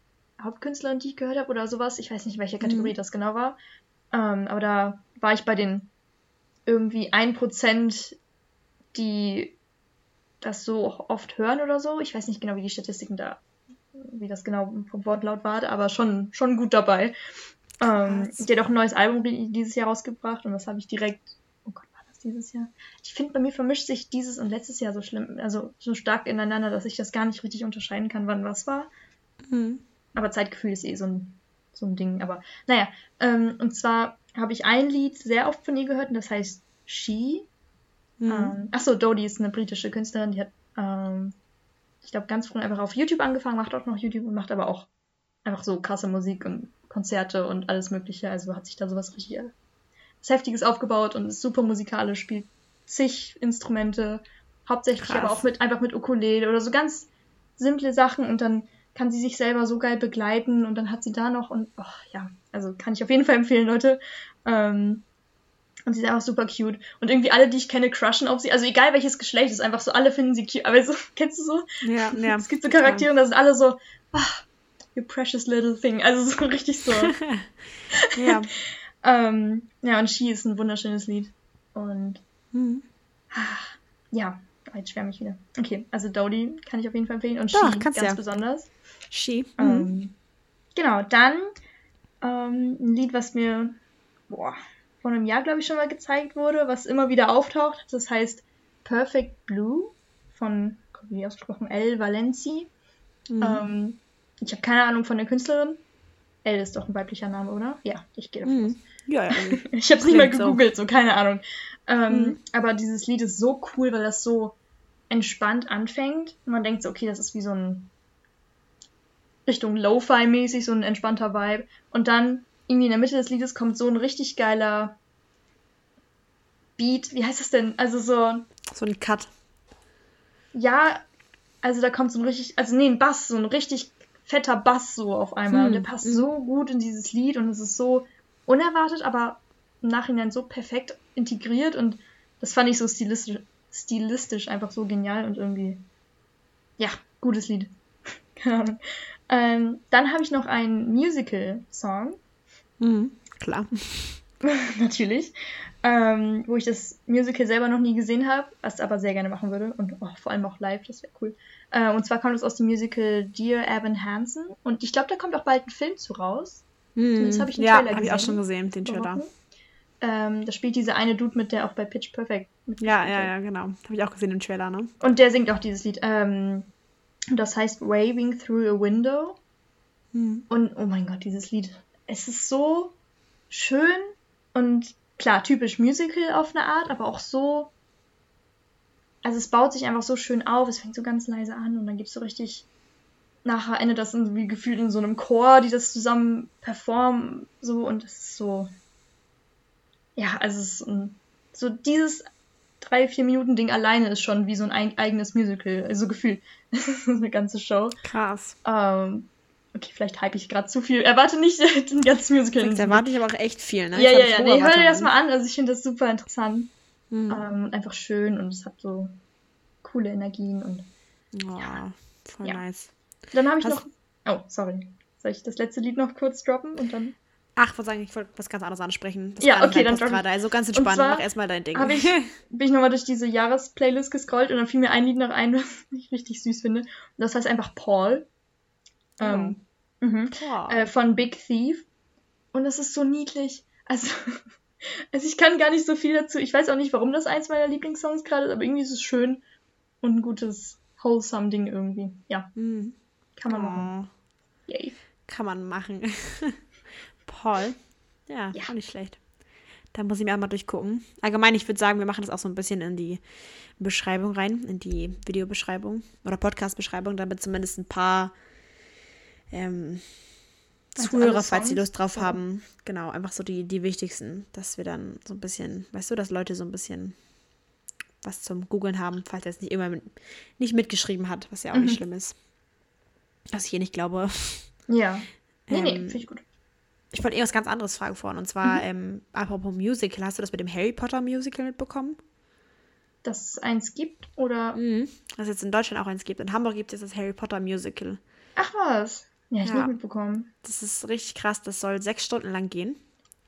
Hauptkünstlerin, die ich gehört habe oder sowas. Ich weiß nicht, welche Kategorie mhm. das genau war. Ähm, aber da war ich bei den irgendwie 1%, die das so oft hören oder so. Ich weiß nicht genau, wie die Statistiken da, wie das genau vom Wortlaut war, aber schon, schon gut dabei. Ähm, die hat auch ein neues Album dieses Jahr rausgebracht und das habe ich direkt. Oh Gott, war das dieses Jahr? Ich finde, bei mir vermischt sich dieses und letztes Jahr so schlimm, also so stark ineinander, dass ich das gar nicht richtig unterscheiden kann, wann was war. Mhm. Aber Zeitgefühl ist eh so ein, so ein Ding. Aber naja, ähm, und zwar habe ich ein Lied sehr oft von ihr gehört und das heißt She. Mhm. Ähm, achso, Dodie ist eine britische Künstlerin, die hat, ähm, ich glaube, ganz früh einfach auf YouTube angefangen, macht auch noch YouTube und macht aber auch einfach so krasse Musik und Konzerte und alles Mögliche. Also hat sich da sowas richtig äh, was Heftiges aufgebaut und ist super musikalisch, spielt zig Instrumente, hauptsächlich Krass. aber auch mit einfach mit Ukulele oder so ganz simple Sachen und dann kann sie sich selber so geil begleiten und dann hat sie da noch und oh, ja, also kann ich auf jeden Fall empfehlen, Leute. Ähm, und sie ist einfach super cute. Und irgendwie alle, die ich kenne, crushen auf sie. Also egal welches Geschlecht, ist einfach so, alle finden sie cute. Aber so, kennst du so? Ja, ja. Es gibt so Charaktere, und da sind alle so, ach, you precious little thing. Also so richtig so. ja. ähm, ja, und She ist ein wunderschönes Lied. Und mhm. ja, jetzt schwärme ich wieder. Okay, also Dodie kann ich auf jeden Fall empfehlen. Und Doch, She ganz ja. besonders. She. Ähm, mhm. Genau, dann ähm, ein Lied, was mir boah, vor einem Jahr, glaube ich, schon mal gezeigt wurde, was immer wieder auftaucht. Das heißt Perfect Blue von, wie ausgesprochen, El Valenci. Mhm. Ähm, ich habe keine Ahnung von der Künstlerin. Elle ist doch ein weiblicher Name, oder? Ja, ich gehe davon mhm. aus. Ja, ja. ich habe es nicht mal gegoogelt, so. so keine Ahnung. Ähm, mhm. Aber dieses Lied ist so cool, weil das so entspannt anfängt. Und man denkt so, okay, das ist wie so ein Richtung Lo-Fi-mäßig, so ein entspannter Vibe. Und dann irgendwie in der Mitte des Liedes kommt so ein richtig geiler Beat. Wie heißt das denn? Also so. So ein Cut. Ja, also da kommt so ein richtig, also nee, ein Bass, so ein richtig fetter Bass so auf einmal. Hm. Und der passt hm. so gut in dieses Lied und es ist so unerwartet, aber im Nachhinein so perfekt integriert und das fand ich so stilistisch, stilistisch einfach so genial und irgendwie, ja, gutes Lied. Keine Ahnung. Ähm, dann habe ich noch einen Musical-Song. Mhm, klar. Natürlich. Ähm, wo ich das Musical selber noch nie gesehen habe, was aber sehr gerne machen würde. Und oh, vor allem auch live, das wäre cool. Äh, und zwar kommt es aus dem Musical Dear Evan Hansen. Und ich glaube, da kommt auch bald ein Film zu raus. Mm, das habe ich einen ja, Trailer gesehen. Ja, habe ich auch schon gesehen, den Trailer. Ähm, da spielt diese eine Dude mit, der auch bei Pitch Perfect Ja, ja, ja, genau. Habe ich auch gesehen im Trailer, ne? Und der singt auch dieses Lied. Ähm, das heißt Waving Through a Window. Mm. Und oh mein Gott, dieses Lied. Es ist so schön und klar, typisch Musical auf eine Art, aber auch so. Also es baut sich einfach so schön auf, es fängt so ganz leise an und dann gibt es so richtig. Nachher endet das wie gefühlt in so einem Chor, die das zusammen performen, so und es ist so. Ja, also es ist ein, so dieses drei, vier Minuten Ding alleine ist schon wie so ein eigenes Musical, also gefühlt. eine ganze Show. Krass. Ähm, Okay, vielleicht hype ich gerade zu viel. Erwarte nicht den ganzen Musical. Da erwarte ich aber auch echt viel, ne? Ja, ja, ja. Nee, hör dir das mal an. Also ich finde das super interessant. Mhm. Ähm, einfach schön und es hat so coole Energien und. Oh, ja. voll ja. nice. Dann habe ich Hast noch. Oh, sorry. Soll ich das letzte Lied noch kurz droppen und dann. Ach, was sagen, ich wollte was ganz anderes ansprechen. Das ja, okay, dann gerade. Also ganz entspannt, mach erstmal dein Ding. Ich, bin ich nochmal durch diese Jahresplaylist gescrollt und dann fiel mir ein Lied noch ein, was ich richtig süß finde. Und das heißt einfach Paul. Ähm, mhm. äh, von Big Thief. Und das ist so niedlich. Also, also ich kann gar nicht so viel dazu. Ich weiß auch nicht, warum das eins meiner Lieblingssongs gerade ist, aber irgendwie ist es schön und ein gutes, wholesome Ding irgendwie. Ja. Mhm. Kann man oh. machen. Yay. Kann man machen. Paul. Ja, ja, auch nicht schlecht. Da muss ich mir einmal durchgucken. Allgemein, ich würde sagen, wir machen das auch so ein bisschen in die Beschreibung rein, in die Videobeschreibung oder Podcast-Beschreibung, damit zumindest ein paar ähm, Zuhörer, falls sie Lust drauf haben. Genau, einfach so die, die wichtigsten, dass wir dann so ein bisschen, weißt du, dass Leute so ein bisschen was zum Googeln haben, falls er es nicht immer mit, nicht mitgeschrieben hat, was ja auch mhm. nicht schlimm ist. Was ich hier nicht glaube. Ja. Nee, ähm, nee, finde ich gut. Ich wollte eh was ganz anderes fragen vorhin. Und zwar, mhm. ähm, apropos Musical, hast du das mit dem Harry Potter Musical mitbekommen? Dass es eins gibt, oder? Mhm. Dass es jetzt in Deutschland auch eins gibt. In Hamburg gibt es jetzt das Harry Potter Musical. Ach was. Ja, ich ja. nicht mitbekommen. Das ist richtig krass. Das soll sechs Stunden lang gehen.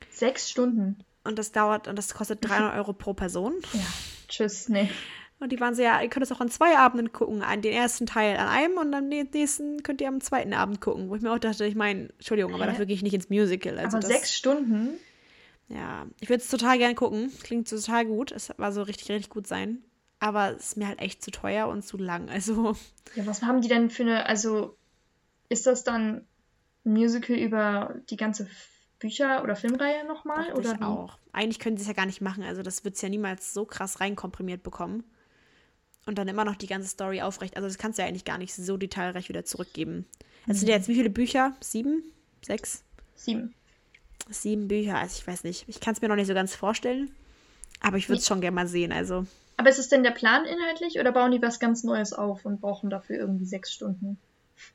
Sechs Stunden? Und das dauert, und das kostet 300 Euro pro Person. Ja, tschüss, nee. Und die waren so, ja, ihr könnt es auch an zwei Abenden gucken. An den ersten Teil an einem und am nächsten könnt ihr am zweiten Abend gucken. Wo ich mir auch dachte, ich meine, Entschuldigung, aber dafür gehe ich nicht ins Musical. Also aber das, sechs Stunden? Ja, ich würde es total gern gucken. Klingt total gut. Es war so richtig, richtig gut sein. Aber es ist mir halt echt zu teuer und zu lang. Also. Ja, was haben die denn für eine. Also, ist das dann ein Musical über die ganze Bücher- oder Filmreihe nochmal? Oder ich auch. Eigentlich können sie es ja gar nicht machen. Also, das wird es ja niemals so krass reinkomprimiert bekommen. Und dann immer noch die ganze Story aufrecht. Also, das kannst du ja eigentlich gar nicht so detailreich wieder zurückgeben. Es mhm. sind ja jetzt wie viele Bücher? Sieben? Sechs? Sieben. Sieben Bücher. Also, ich weiß nicht. Ich kann es mir noch nicht so ganz vorstellen. Aber ich würde es schon gerne mal sehen. Also. Aber ist es denn der Plan inhaltlich oder bauen die was ganz Neues auf und brauchen dafür irgendwie sechs Stunden?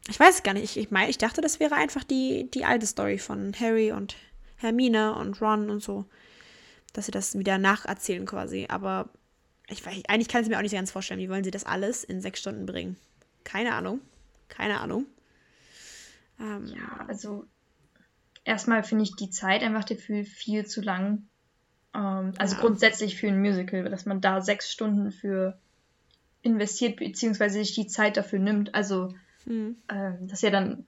Ich weiß es gar nicht. Ich, ich meine, ich dachte, das wäre einfach die, die alte Story von Harry und Hermine und Ron und so. Dass sie das wieder nacherzählen quasi. Aber ich weiß, eigentlich kann ich es mir auch nicht ganz vorstellen. Wie wollen sie das alles in sechs Stunden bringen? Keine Ahnung. Keine Ahnung. Ähm, ja, also erstmal finde ich die Zeit einfach dafür viel zu lang. Ähm, also ja. grundsätzlich für ein Musical, dass man da sechs Stunden für investiert, beziehungsweise sich die Zeit dafür nimmt. Also mhm. ähm, das ist ja dann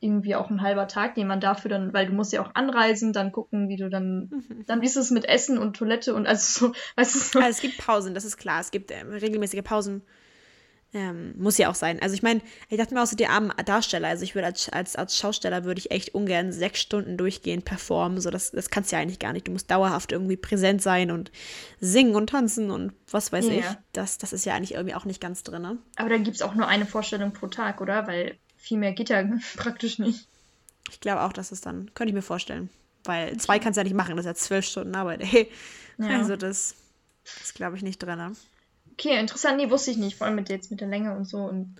irgendwie auch ein halber Tag, den man dafür dann, weil du musst ja auch anreisen, dann gucken, wie du dann, mhm. dann wie ist es mit Essen und Toilette und also so, weißt du so. Also es gibt Pausen, das ist klar, es gibt äh, regelmäßige Pausen ähm, muss ja auch sein. Also ich meine, ich dachte mir auch so, die armen Darsteller, also ich würde als, als, als Schausteller würde ich echt ungern sechs Stunden durchgehend performen. So, das, das kannst du ja eigentlich gar nicht. Du musst dauerhaft irgendwie präsent sein und singen und tanzen und was weiß ja. ich. Das, das ist ja eigentlich irgendwie auch nicht ganz drin. Ne? Aber dann gibt es auch nur eine Vorstellung pro Tag, oder? Weil viel mehr geht ja praktisch nicht. Ich glaube auch, dass es dann, könnte ich mir vorstellen. Weil zwei kannst du ja nicht machen, das ist ja zwölf Stunden Arbeit. Ey. Ja. Also das, das glaube ich nicht drin. Ne? Okay, interessant. Nee, wusste ich nicht. Vor allem mit jetzt mit der Länge und so und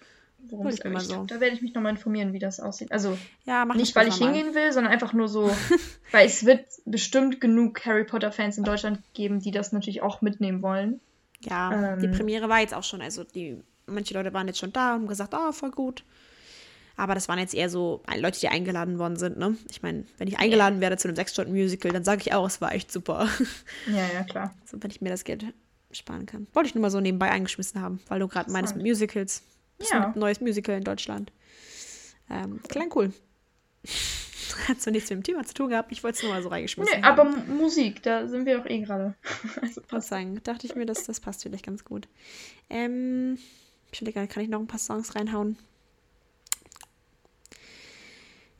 worum es geht. So. Da werde ich mich nochmal informieren, wie das aussieht. Also ja, nicht, weil ich hingehen will, sondern einfach nur so, weil es wird bestimmt genug Harry Potter-Fans in Deutschland geben, die das natürlich auch mitnehmen wollen. Ja, ähm, die Premiere war jetzt auch schon, also die, manche Leute waren jetzt schon da und haben gesagt, oh, voll gut. Aber das waren jetzt eher so Leute, die eingeladen worden sind, ne? Ich meine, wenn ich eingeladen werde zu einem 6-Stunden-Musical, dann sage ich auch, es war echt super. Ja, ja, klar. So, wenn ich mir das Geld sparen kann. Wollte ich nur mal so nebenbei eingeschmissen haben, weil du gerade mit Musicals. Ja. ein neues Musical in Deutschland. Ähm, klang cool. Hat so nichts mit dem Thema zu tun gehabt. Ich wollte es nur mal so reingeschmissen nee, haben. aber Musik, da sind wir auch eh gerade. also passt. sagen, dachte ich mir, dass das passt vielleicht ganz gut. Ähm, ich finde, kann ich noch ein paar Songs reinhauen?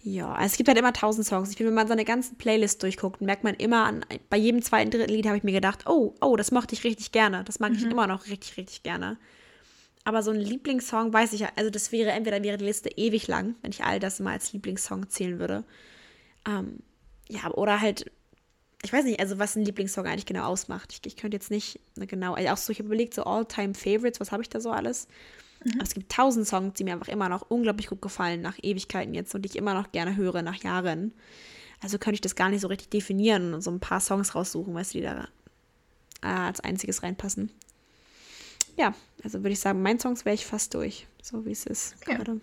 Ja, also es gibt halt immer tausend Songs. Ich finde, wenn man seine ganzen Playlist durchguckt, merkt man immer an, bei jedem zweiten, dritten Lied habe ich mir gedacht, oh, oh, das mochte ich richtig gerne. Das mag mhm. ich immer noch richtig, richtig gerne. Aber so ein Lieblingssong weiß ich ja, also das wäre, entweder wäre die Liste ewig lang, wenn ich all das mal als Lieblingssong zählen würde. Ähm, ja, oder halt, ich weiß nicht, also was ein Lieblingssong eigentlich genau ausmacht. Ich, ich könnte jetzt nicht ne, genau, also auch so, ich habe überlegt, so All-Time-Favorites, was habe ich da so alles? Mhm. Es gibt tausend Songs, die mir einfach immer noch unglaublich gut gefallen, nach Ewigkeiten jetzt und die ich immer noch gerne höre, nach Jahren. Also könnte ich das gar nicht so richtig definieren und so ein paar Songs raussuchen, weißt du, die da äh, als einziges reinpassen. Ja, also würde ich sagen, mein Songs wäre ich fast durch, so wie es ist okay. gerade.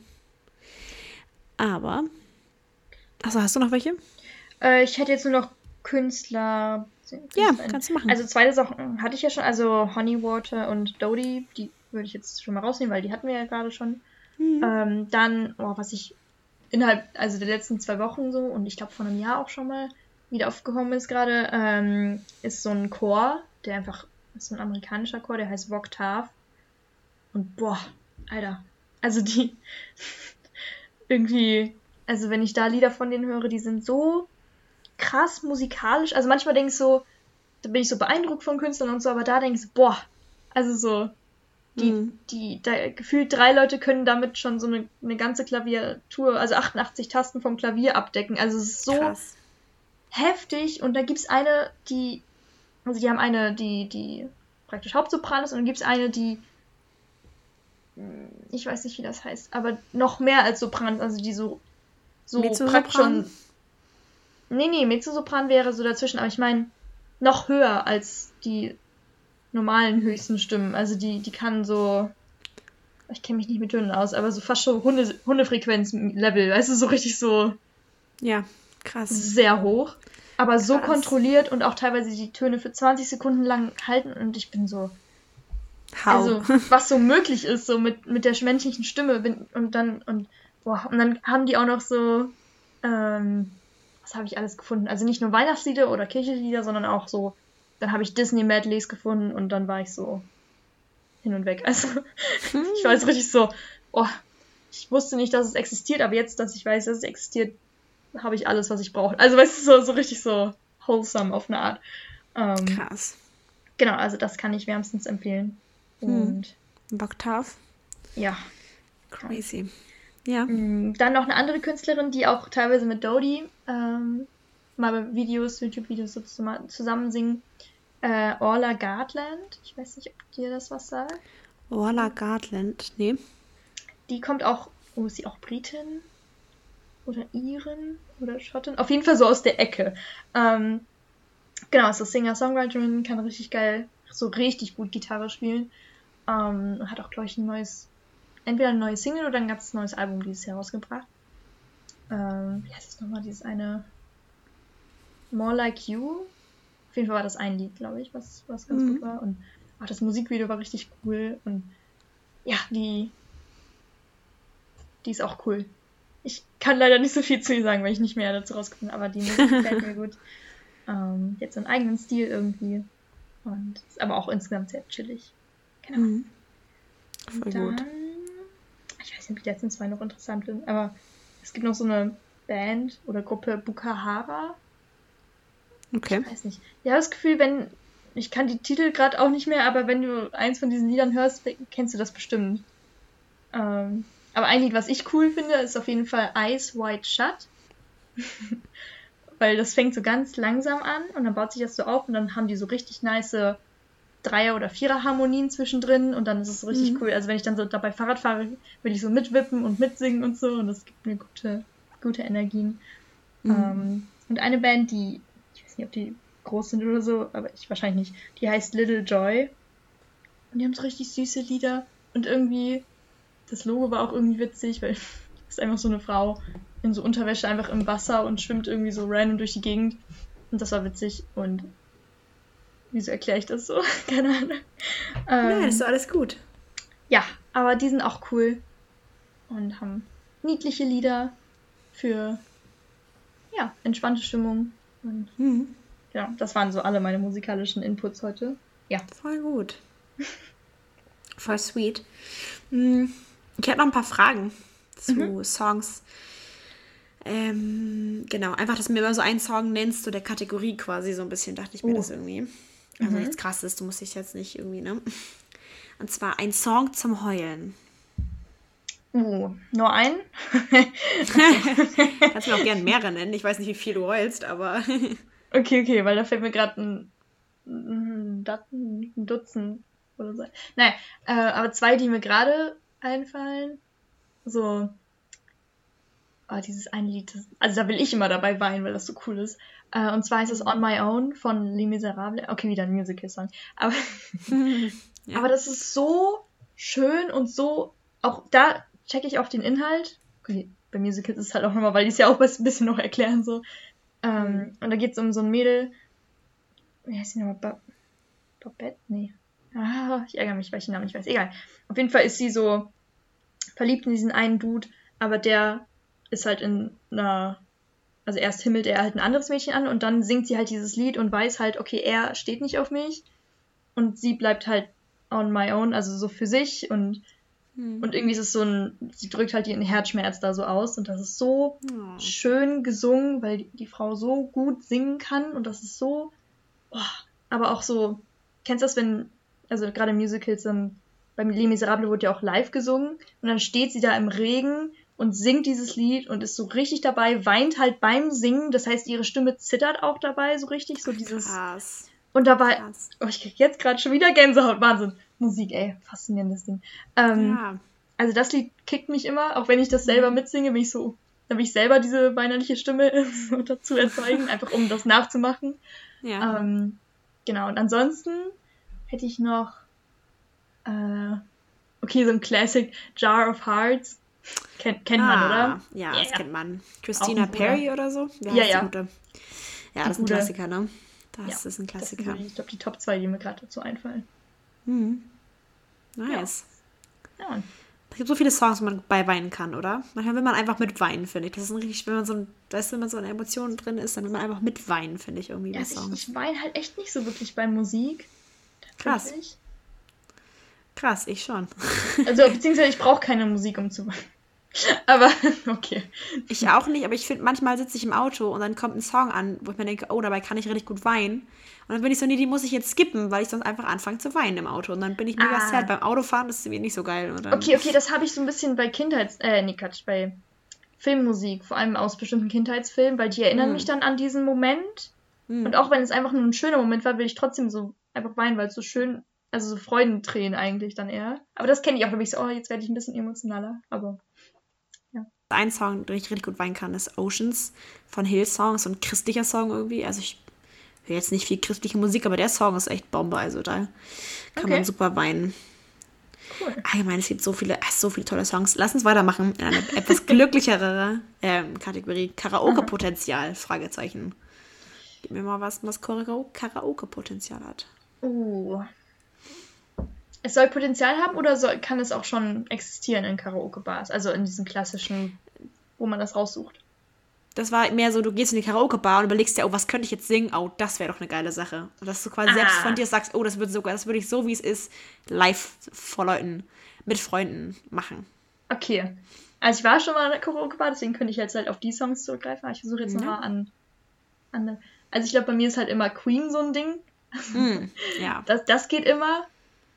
Aber, achso, hast du noch welche? Äh, ich hätte jetzt nur noch Künstler. Künstler ja, kannst du machen. Also zweite Sachen hatte ich ja schon, also Honeywater und Dodie, die würde ich jetzt schon mal rausnehmen, weil die hatten wir ja gerade schon. Mhm. Ähm, dann, oh, was ich innerhalb, also der letzten zwei Wochen so und ich glaube vor einem Jahr auch schon mal wieder aufgekommen ist gerade, ähm, ist so ein Chor, der einfach, ist so ein amerikanischer Chor, der heißt Voktav. Und boah, Alter, also die irgendwie, also wenn ich da Lieder von denen höre, die sind so krass musikalisch. Also manchmal denke ich so, da bin ich so beeindruckt von Künstlern und so, aber da denke ich so, boah, also so, die, mhm. die, da gefühlt drei Leute können damit schon so eine, eine ganze Klaviatur, also 88 Tasten vom Klavier abdecken. Also es ist so Krass. heftig. Und da gibt es eine, die, also die haben eine, die, die praktisch Hauptsopran ist, und dann gibt es eine, die, ich weiß nicht, wie das heißt, aber noch mehr als Sopran, also die so, so praktisch schon. Nee, nee, Mezzosopran wäre so dazwischen, aber ich meine, noch höher als die normalen höchsten Stimmen. Also die, die kann so. ich kenne mich nicht mit Tönen aus, aber so fast schon Hunde, Hundefrequenz-Level, du, so richtig so. Ja, krass. Sehr hoch. Aber so krass. kontrolliert und auch teilweise die Töne für 20 Sekunden lang halten und ich bin so. How? Also, was so möglich ist, so mit, mit der menschlichen Stimme. Bin, und dann, und, boah, und dann haben die auch noch so, ähm, was habe ich alles gefunden? Also nicht nur Weihnachtslieder oder Kirchenlieder, sondern auch so, dann habe ich Disney-Medleys gefunden und dann war ich so hin und weg. Also, hm. ich war jetzt richtig so, oh, ich wusste nicht, dass es existiert, aber jetzt, dass ich weiß, dass es existiert, habe ich alles, was ich brauche. Also, weißt du, so, so richtig so wholesome auf eine Art. Ähm, Krass. Genau, also das kann ich wärmstens empfehlen. Hm. Und. Hm. Bocktaf? Ja. Crazy. Ja. Mm, dann noch eine andere Künstlerin, die auch teilweise mit Dodie ähm, mal Videos, YouTube-Videos so zusammen singen. Äh, Orla Gardland. Ich weiß nicht, ob dir das was sagt. Orla Gardland, nee. Die kommt auch, oh, ist sie auch Britin? Oder Iren? Oder Schottin? Auf jeden Fall so aus der Ecke. Ähm, genau, ist so Singer-Songwriterin, kann richtig geil, so richtig gut Gitarre spielen. Ähm, hat auch, glaube ich, ein neues, entweder ein neues Single oder ein ganz neues Album dieses Jahr rausgebracht. Ähm, wie heißt es nochmal, dieses eine More Like You? Auf jeden Fall war das ein Lied, glaube ich, was, was ganz mhm. gut war. Und auch das Musikvideo war richtig cool. Und ja, die, die ist auch cool. Ich kann leider nicht so viel zu ihr sagen, weil ich nicht mehr dazu rausgefunden habe, aber die Musik gefällt mir gut. Ähm, jetzt einen eigenen Stil irgendwie. Und ist aber auch insgesamt sehr chillig. Genau. Mhm. Voll dann, gut. Ich weiß nicht, ob die letzten zwei noch interessant sind, aber es gibt noch so eine Band oder Gruppe Bukahara. Okay. Ich weiß nicht. Ich habe das Gefühl, wenn. Ich kann die Titel gerade auch nicht mehr, aber wenn du eins von diesen Liedern hörst, kennst du das bestimmt. Ähm, aber ein Lied, was ich cool finde, ist auf jeden Fall Eyes Wide Shut. Weil das fängt so ganz langsam an und dann baut sich das so auf und dann haben die so richtig nice Dreier- oder Vierer-Harmonien zwischendrin und dann ist es so richtig mhm. cool. Also wenn ich dann so dabei Fahrrad fahre, will ich so mitwippen und mitsingen und so und das gibt mir gute, gute Energien. Mhm. Ähm, und eine Band, die weiß nicht, ob die groß sind oder so, aber ich wahrscheinlich nicht. Die heißt Little Joy. Und die haben so richtig süße Lieder. Und irgendwie, das Logo war auch irgendwie witzig, weil es ist einfach so eine Frau in so Unterwäsche einfach im Wasser und schwimmt irgendwie so random durch die Gegend. Und das war witzig. Und wieso erkläre ich das so? Keine Ahnung. Ähm, Nein, ist doch alles gut. Ja, aber die sind auch cool. Und haben niedliche Lieder für ja, entspannte Stimmung. Und mhm. ja, das waren so alle meine musikalischen Inputs heute. Ja. Voll gut. Voll sweet. Hm, ich hätte noch ein paar Fragen zu mhm. Songs. Ähm, genau, einfach, dass du mir immer so einen Song nennst, so der Kategorie quasi, so ein bisschen, dachte ich mir oh. das irgendwie. Also mhm. nichts krasses, du musst dich jetzt nicht irgendwie, ne? Und zwar ein Song zum Heulen. Uh, nur einen? Kannst mir auch gerne mehrere nennen. Ich weiß nicht, wie viel du heulst, aber. okay, okay, weil da fällt mir gerade ein, ein, ein, Dutzend oder so. Nein, äh, aber zwei, die mir gerade einfallen. So. Oh, dieses eine Lied. Das, also da will ich immer dabei weinen, weil das so cool ist. Äh, und zwar heißt es On My Own von Les Miserables. Okay, wieder ein Musical-Song. Aber, ja. aber das ist so schön und so. Auch da checke ich auf den Inhalt. Okay, bei Musicals ist es halt auch nochmal, weil die es ja auch ein bisschen noch erklären so. Ähm, mhm. Und da geht es um so ein Mädel. Wie heißt die nochmal? Ba Babette? Nee. Ah, ich ärgere mich, weil ich den Namen nicht weiß. Egal. Auf jeden Fall ist sie so verliebt in diesen einen Dude, aber der ist halt in einer. Also erst himmelt er halt ein anderes Mädchen an und dann singt sie halt dieses Lied und weiß halt, okay, er steht nicht auf mich. Und sie bleibt halt on my own, also so für sich und hm. Und irgendwie ist es so ein, sie drückt halt ihren Herzschmerz da so aus und das ist so oh. schön gesungen, weil die, die, Frau so gut singen kann und das ist so, oh, aber auch so, kennst du das, wenn, also gerade Musicals, dann, beim Les Miserables wurde ja auch live gesungen und dann steht sie da im Regen und singt dieses Lied und ist so richtig dabei, weint halt beim Singen, das heißt, ihre Stimme zittert auch dabei so richtig, so dieses. Krass. Und dabei, oh, ich krieg jetzt gerade schon wieder Gänsehaut, Wahnsinn. Musik, ey, faszinierendes Ding. Ähm, ja. Also das Lied kickt mich immer, auch wenn ich das selber mhm. mitsinge, bin ich so, dann will ich selber diese weinerliche Stimme dazu erzeugen, einfach um das nachzumachen. Ja. Ähm, genau, und ansonsten hätte ich noch, äh, okay, so ein Classic Jar of Hearts. Kennt, kennt ah, man, oder? Ja, yeah, das kennt man. Christina Perry oder so? Ja, ja. Ja, die das ist ein Klassiker, ne? Das ja, ist ein Klassiker. Ist, ich glaube, die Top 2, die mir gerade dazu einfallen. Mhm. Nice. Ja. ja. Es gibt so viele Songs, wo man bei weinen kann, oder? Manchmal will man einfach mit weinen, finde ich. Das ist ein richtig, wenn man so ein, weißt du, wenn man so eine Emotion drin ist, dann will man einfach mit weinen, finde ich irgendwie ja, bei Songs. Ich, ich weine halt echt nicht so wirklich bei Musik. Krass. Krass, ich schon. Also, beziehungsweise ich brauche keine Musik, um zu weinen. Aber, okay. Ich auch nicht, aber ich finde, manchmal sitze ich im Auto und dann kommt ein Song an, wo ich mir denke, oh, dabei kann ich richtig gut weinen. Und dann bin ich so, nee, die muss ich jetzt skippen, weil ich sonst einfach anfange zu weinen im Auto. Und dann bin ich mega ah. sad. Beim Autofahren ist mir nicht so geil. okay, okay, das habe ich so ein bisschen bei Kindheits-, äh, nee, Quatsch, bei Filmmusik, vor allem aus bestimmten Kindheitsfilmen, weil die erinnern mm. mich dann an diesen Moment. Mm. Und auch wenn es einfach nur ein schöner Moment war, will ich trotzdem so einfach weinen, weil es so schön, also so Freudentränen eigentlich dann eher. Aber das kenne ich auch, bin ich so, oh, jetzt werde ich ein bisschen emotionaler, aber ein Song, den ich richtig gut weinen kann, ist Oceans von Hillsong. So ein christlicher Song irgendwie. Also ich höre jetzt nicht viel christliche Musik, aber der Song ist echt Bombe. Also da kann okay. man super weinen. Cool. Allgemein, es gibt so viele, so viele tolle Songs. Lass uns weitermachen in eine etwas glücklichere ähm, Kategorie. Karaoke-Potenzial, Fragezeichen. Gib mir mal was, was Karaoke-Potenzial hat. Uh, es soll Potenzial haben oder soll, kann es auch schon existieren in Karaoke-Bars? Also in diesen klassischen, wo man das raussucht. Das war mehr so, du gehst in die Karaoke-Bar und überlegst dir, oh, was könnte ich jetzt singen? Oh, das wäre doch eine geile Sache. Und dass du quasi ah. selbst von dir sagst, oh, das würde sogar, das würde ich so, wie es ist, live vor Leuten, mit Freunden machen. Okay. Also ich war schon mal in der Karaoke-Bar, deswegen könnte ich jetzt halt auf die Songs zurückgreifen. Ich versuche jetzt ja. nochmal an, an. Also ich glaube, bei mir ist halt immer Queen so ein Ding. Mm, ja. Das, das geht immer.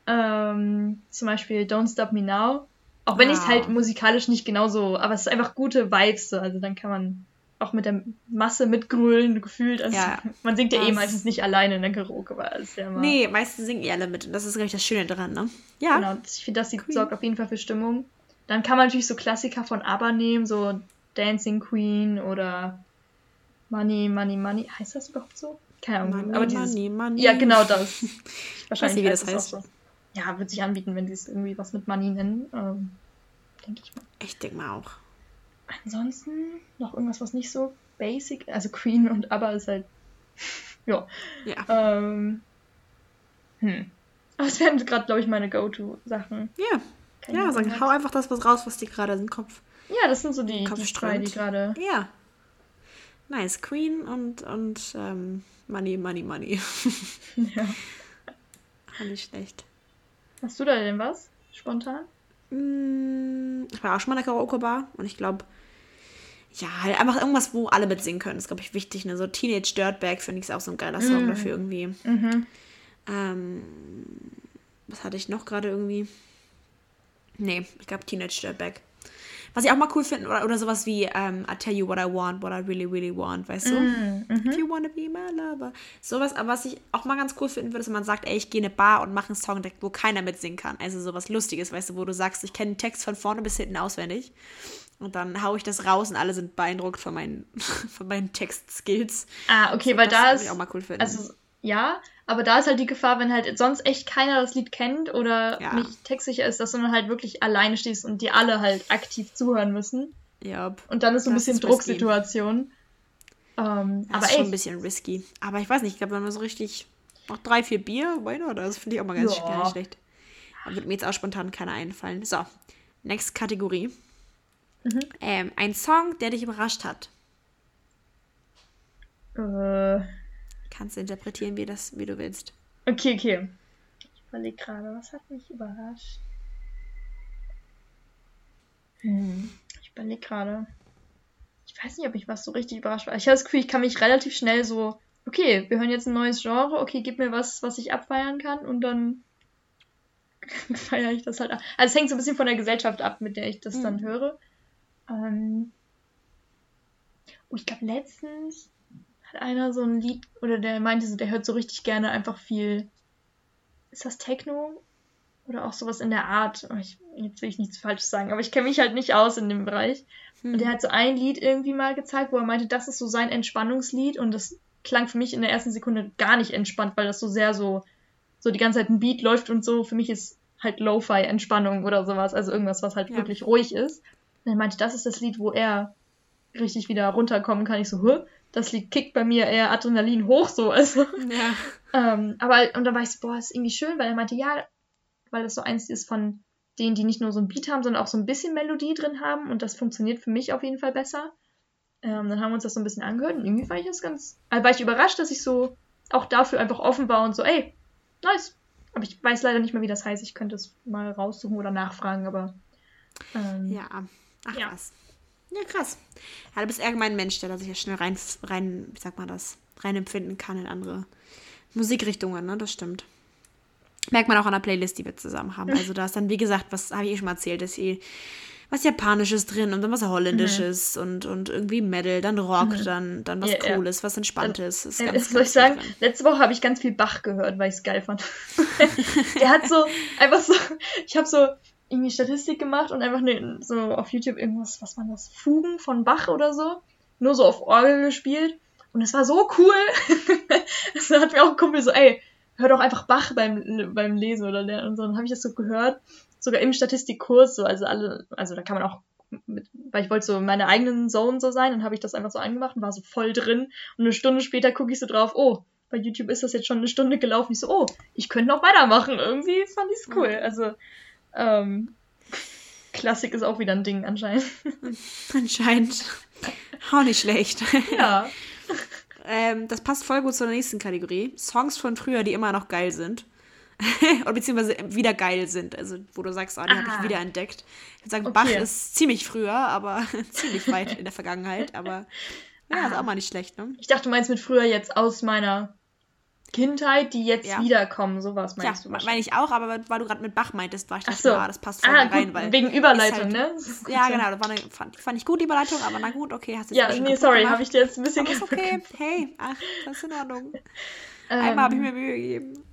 Ähm, zum Beispiel Don't Stop Me Now. Auch wenn wow. ich es halt musikalisch nicht genauso, aber es ist einfach gute Vibes. So. Also dann kann man auch mit der Masse mitgrölen, gefühlt. Also ja, man singt ja eh meistens nicht alleine in der Karaoke, weil es ja immer. Nee, meistens singen eh alle mit. Und das ist, glaube ich, das Schöne daran, ne? Ja. Genau, ich finde, das Queen. sorgt auf jeden Fall für Stimmung. Dann kann man natürlich so Klassiker von ABBA nehmen, so Dancing Queen oder Money, Money, Money. Heißt das überhaupt so? Keine Ahnung. Money, aber dieses, Money, Money. Ja, genau das. Wahrscheinlich, wie das heißt. Auch so ja, wird sich anbieten, wenn sie es irgendwie was mit Money nennen. Ähm, denke ich mal. Ich denke mal auch. Ansonsten noch irgendwas, was nicht so basic, also Queen und ABBA ist halt, ja. Ja. Ähm, hm. Aber es wären gerade, glaube ich, meine Go-To-Sachen. Ja. Kann ja, sag, hau einfach das was raus, was dir gerade im Kopf. Ja, das sind so die, die drei, die gerade. Ja. Nice. Queen und, und ähm, Money, Money, Money. ja. Fand ich schlecht. Hast du da denn was? Spontan? Mm, ich war auch schon mal in der Karaoke-Bar und ich glaube, ja, halt einfach irgendwas, wo alle mitsingen können. Das ist, glaube ich, wichtig. Ne? So Teenage Dirtbag finde ich auch so ein geiler Song mm. dafür irgendwie. Mhm. Ähm, was hatte ich noch gerade irgendwie? Nee, ich glaube Teenage Dirtbag. Was ich auch mal cool finde, oder, oder sowas wie um, I tell you what I want, what I really, really want, weißt du? Mm, mm -hmm. If you wanna be my lover. Sowas, aber was ich auch mal ganz cool finden würde, ist, wenn man sagt, ey, ich gehe in eine Bar und mache einen Song, wo keiner mitsingen kann. Also sowas Lustiges, weißt du, wo du sagst, ich kenne den Text von vorne bis hinten auswendig. Und dann haue ich das raus und alle sind beeindruckt von meinen, von meinen Textskills. Ah, okay, so, weil da ist. Ich auch mal cool finden. Also, ja, aber da ist halt die Gefahr, wenn halt sonst echt keiner das Lied kennt oder ja. nicht textsicher ist, dass du dann halt wirklich alleine stehst und die alle halt aktiv zuhören müssen. Ja. Und dann ist so ein bisschen Drucksituation. Ähm, das aber ist schon ein bisschen risky. Aber ich weiß nicht, ich glaube, wenn man so richtig noch drei, vier Bier, why not? Das finde ich auch mal ganz ja. nicht schlecht. Aber wird mir jetzt auch spontan keiner einfallen. So, next Kategorie. Mhm. Ähm, ein Song, der dich überrascht hat. Äh kannst du interpretieren, wie, das, wie du willst. Okay, okay. Ich überlege gerade, was hat mich überrascht? Hm, ich überlege gerade. Ich weiß nicht, ob ich was so richtig überrascht war. Ich habe das Gefühl, ich kann mich relativ schnell so, okay, wir hören jetzt ein neues Genre, okay, gib mir was, was ich abfeiern kann und dann feiere ich das halt ab. Also es hängt so ein bisschen von der Gesellschaft ab, mit der ich das mhm. dann höre. Ähm, oh, ich glaube letztens hat einer so ein Lied, oder der meinte so, der hört so richtig gerne einfach viel. Ist das Techno? Oder auch sowas in der Art. Oh, ich, jetzt will ich nichts Falsches sagen, aber ich kenne mich halt nicht aus in dem Bereich. Hm. Und der hat so ein Lied irgendwie mal gezeigt, wo er meinte, das ist so sein Entspannungslied und das klang für mich in der ersten Sekunde gar nicht entspannt, weil das so sehr so, so die ganze Zeit ein Beat läuft und so. Für mich ist halt Lo-Fi-Entspannung oder sowas, also irgendwas, was halt ja. wirklich ruhig ist. Und er meinte, das ist das Lied, wo er richtig wieder runterkommen kann. Ich so, das Lied kickt bei mir eher Adrenalin hoch, so, also. Ja. ähm, aber, und dann war ich so, boah, ist irgendwie schön, weil er meinte, ja, weil das so eins ist von denen, die nicht nur so ein Beat haben, sondern auch so ein bisschen Melodie drin haben und das funktioniert für mich auf jeden Fall besser. Ähm, dann haben wir uns das so ein bisschen angehört und irgendwie fand ich das ganz, also war ich überrascht, dass ich so auch dafür einfach offen war und so, ey, nice. Aber ich weiß leider nicht mehr, wie das heißt. Ich könnte es mal raussuchen oder nachfragen, aber. Ähm, ja, ach ja. was. Ja, krass. Ja, du bist allgemein ein Mensch, der da sich ja schnell rein, rein, wie sagt man das, rein empfinden kann in andere Musikrichtungen, ne? Das stimmt. Merkt man auch an der Playlist, die wir zusammen haben. Also da ist dann, wie gesagt, was habe ich eh schon mal erzählt, dass eh was Japanisches drin und dann was Holländisches mhm. und, und irgendwie Metal, dann Rock, mhm. dann, dann was ja, Cooles, ja. was Entspanntes. Ist ganz, ganz soll ich sagen, drin. letzte Woche habe ich ganz viel Bach gehört, weil ich es geil fand. Der hat so, einfach so, ich habe so irgendwie Statistik gemacht und einfach ne, so auf YouTube irgendwas, was war das, Fugen von Bach oder so, nur so auf Orgel gespielt. Und es war so cool. das hat mir auch ein Kumpel so, ey, hör doch einfach Bach beim, beim Lesen oder lernen und so. Und dann habe ich das so gehört sogar im Statistikkurs, so, also alle, also da kann man auch, mit, weil ich wollte so in meiner eigenen Zone so sein, dann habe ich das einfach so angemacht und war so voll drin. Und eine Stunde später gucke ich so drauf, oh, bei YouTube ist das jetzt schon eine Stunde gelaufen. Ich so, oh, ich könnte noch weitermachen. Irgendwie fand ich es cool. Also, ähm, Klassik ist auch wieder ein Ding anscheinend. Anscheinend. Auch nicht schlecht. Ja. ähm, das passt voll gut zur nächsten Kategorie. Songs von früher, die immer noch geil sind. oder beziehungsweise wieder geil sind. Also, wo du sagst, oh, die habe ich wieder entdeckt. Ich würde sagen, okay. Bach ist ziemlich früher, aber ziemlich weit in der Vergangenheit. Aber ja, ist auch mal nicht schlecht, ne? Ich dachte, du meinst mit früher jetzt aus meiner Kindheit, die jetzt ja. wiederkommen, sowas meinst ja, du? meine ich auch, aber weil du gerade mit Bach meintest, war ich dachte, so. ja, das passt voll ah, rein, weil. Wegen Überleitung, halt, ne? Ja, genau, das war eine, fand, fand, ich gut, die Überleitung, aber na gut, okay, hast du Ja, nee, sorry, habe ich dir jetzt ein bisschen aber ist okay, hey, ach, das ist in Ordnung. Einmal habe ich mir Mühe gegeben.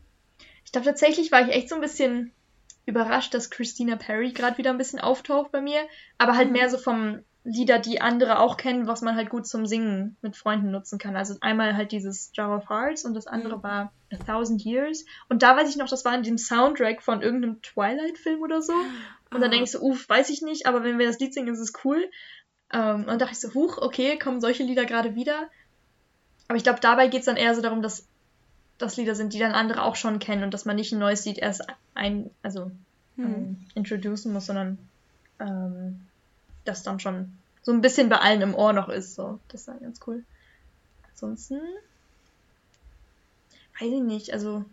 Ich glaube, tatsächlich war ich echt so ein bisschen überrascht, dass Christina Perry gerade wieder ein bisschen auftaucht bei mir. Aber halt mhm. mehr so vom Lieder, die andere auch kennen, was man halt gut zum Singen mit Freunden nutzen kann. Also einmal halt dieses Jar of Hearts und das andere mhm. war A Thousand Years. Und da weiß ich noch, das war in dem Soundtrack von irgendeinem Twilight-Film oder so. Und dann denke ich so, uff, weiß ich nicht, aber wenn wir das Lied singen, ist es cool. Ähm, und dachte ich so, huch, okay, kommen solche Lieder gerade wieder. Aber ich glaube, dabei geht es dann eher so darum, dass das Lieder sind, die dann andere auch schon kennen und dass man nicht ein neues Lied erst ein, also hm. ähm, introducen muss, sondern ähm, das dann schon so ein bisschen bei allen im Ohr noch ist. So, das ist dann ganz cool. Ansonsten weiß ich nicht, also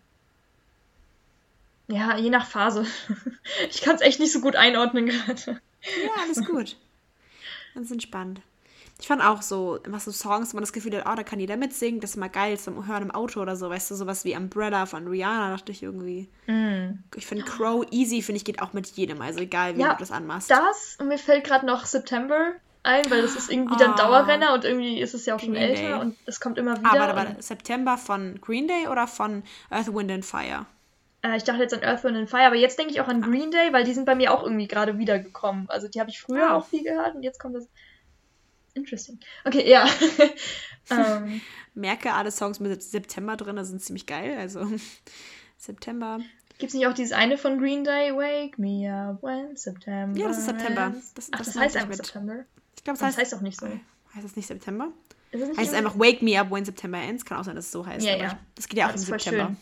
ja, je nach Phase. ich kann es echt nicht so gut einordnen gerade. Ja, alles gut. Ganz entspannt. Ich fand auch so, immer so Songs, wo man das Gefühl hat, oh, da kann jeder mitsingen, das ist immer geil zum Hören im Auto oder so, weißt du, sowas wie Umbrella von Rihanna, dachte ich irgendwie. Mm. Ich finde Crow Easy, finde ich, geht auch mit jedem, also egal, wie ja, du das anmachst. Das, und mir fällt gerade noch September ein, weil das ist irgendwie oh. dann Dauerrenner und irgendwie ist es ja auch schon Green älter Day. und es kommt immer wieder. Aber, aber September von Green Day oder von Earth, Wind and Fire? Äh, ich dachte jetzt an Earth, Wind and Fire, aber jetzt denke ich auch an ah. Green Day, weil die sind bei mir auch irgendwie gerade wiedergekommen. Also die habe ich früher oh. auch viel gehört und jetzt kommt das Interesting. Okay, ja. um. Ähm. Merke, alle Songs mit September drin sind ziemlich geil. Also September. Gibt es nicht auch dieses eine von Green Day? Wake me up when September. Ja, das ist September. Das, Ach, das, das heißt einfach mit. September. Ich glaube, das, heißt, das heißt auch nicht so. Heißt das nicht September? Ist nicht heißt es einfach Wake me up when September ends? Kann auch sein, dass es so heißt. Ja, ja. Das geht ja auch im September. Schön.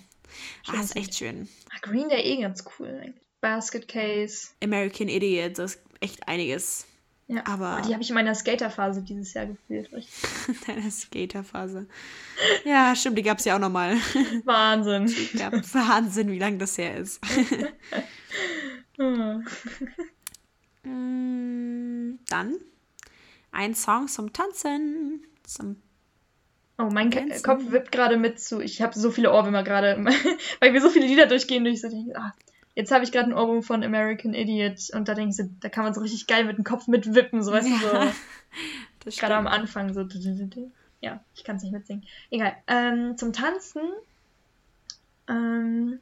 Ah, das ist echt schön. Ah, Green Day eh ganz cool. Basket Case. American Idiot, das ist echt einiges. Ja, aber die habe ich in meiner Skaterphase dieses Jahr gefühlt. Deine Skaterphase. Ja, stimmt, die gab es ja auch nochmal. Wahnsinn. Wahnsinn, wie lange das her ist. Mm, dann ein Song zum Tanzen. Zum Oh, mein Tanzen. Kopf wippt gerade mit zu. Ich habe so viele Ohrwürmer gerade, weil wir so viele Lieder durchgehen, durch so denke, ah, Jetzt habe ich gerade ein Ohrwurm von American Idiot und da denke ich so, da kann man so richtig geil mit dem Kopf mitwippen, so weißt ja, du, so. Gerade am Anfang so. Ja, ich kann es nicht mitsingen. Egal. Ähm, zum Tanzen. Ähm,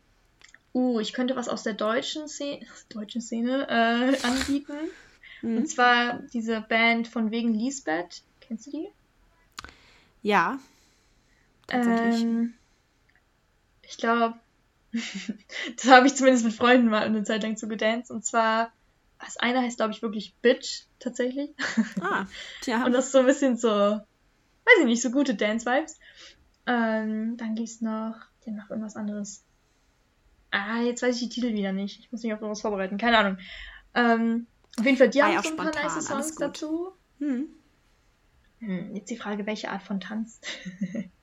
uh, ich könnte was aus der deutschen Szene, deutschen Szene äh, anbieten. Mhm. Und zwar diese Band von wegen Lisbeth. Kennst du die? Ja. Tatsächlich. Ähm, ich glaube, das habe ich zumindest mit Freunden mal eine Zeit lang zu gedanced. Und zwar, das eine heißt, glaube ich, wirklich Bitch, tatsächlich. Ah, tja. Und das ist so ein bisschen so, weiß ich nicht, so gute Dance-Vibes. Ähm, dann gibt's noch, ja, noch irgendwas anderes. Ah, jetzt weiß ich die Titel wieder nicht. Ich muss mich auf irgendwas vorbereiten. Keine Ahnung. Ähm, auf jeden Fall, die haben so ein paar nice Songs dazu. Hm. Hm, jetzt die Frage, welche Art von Tanz?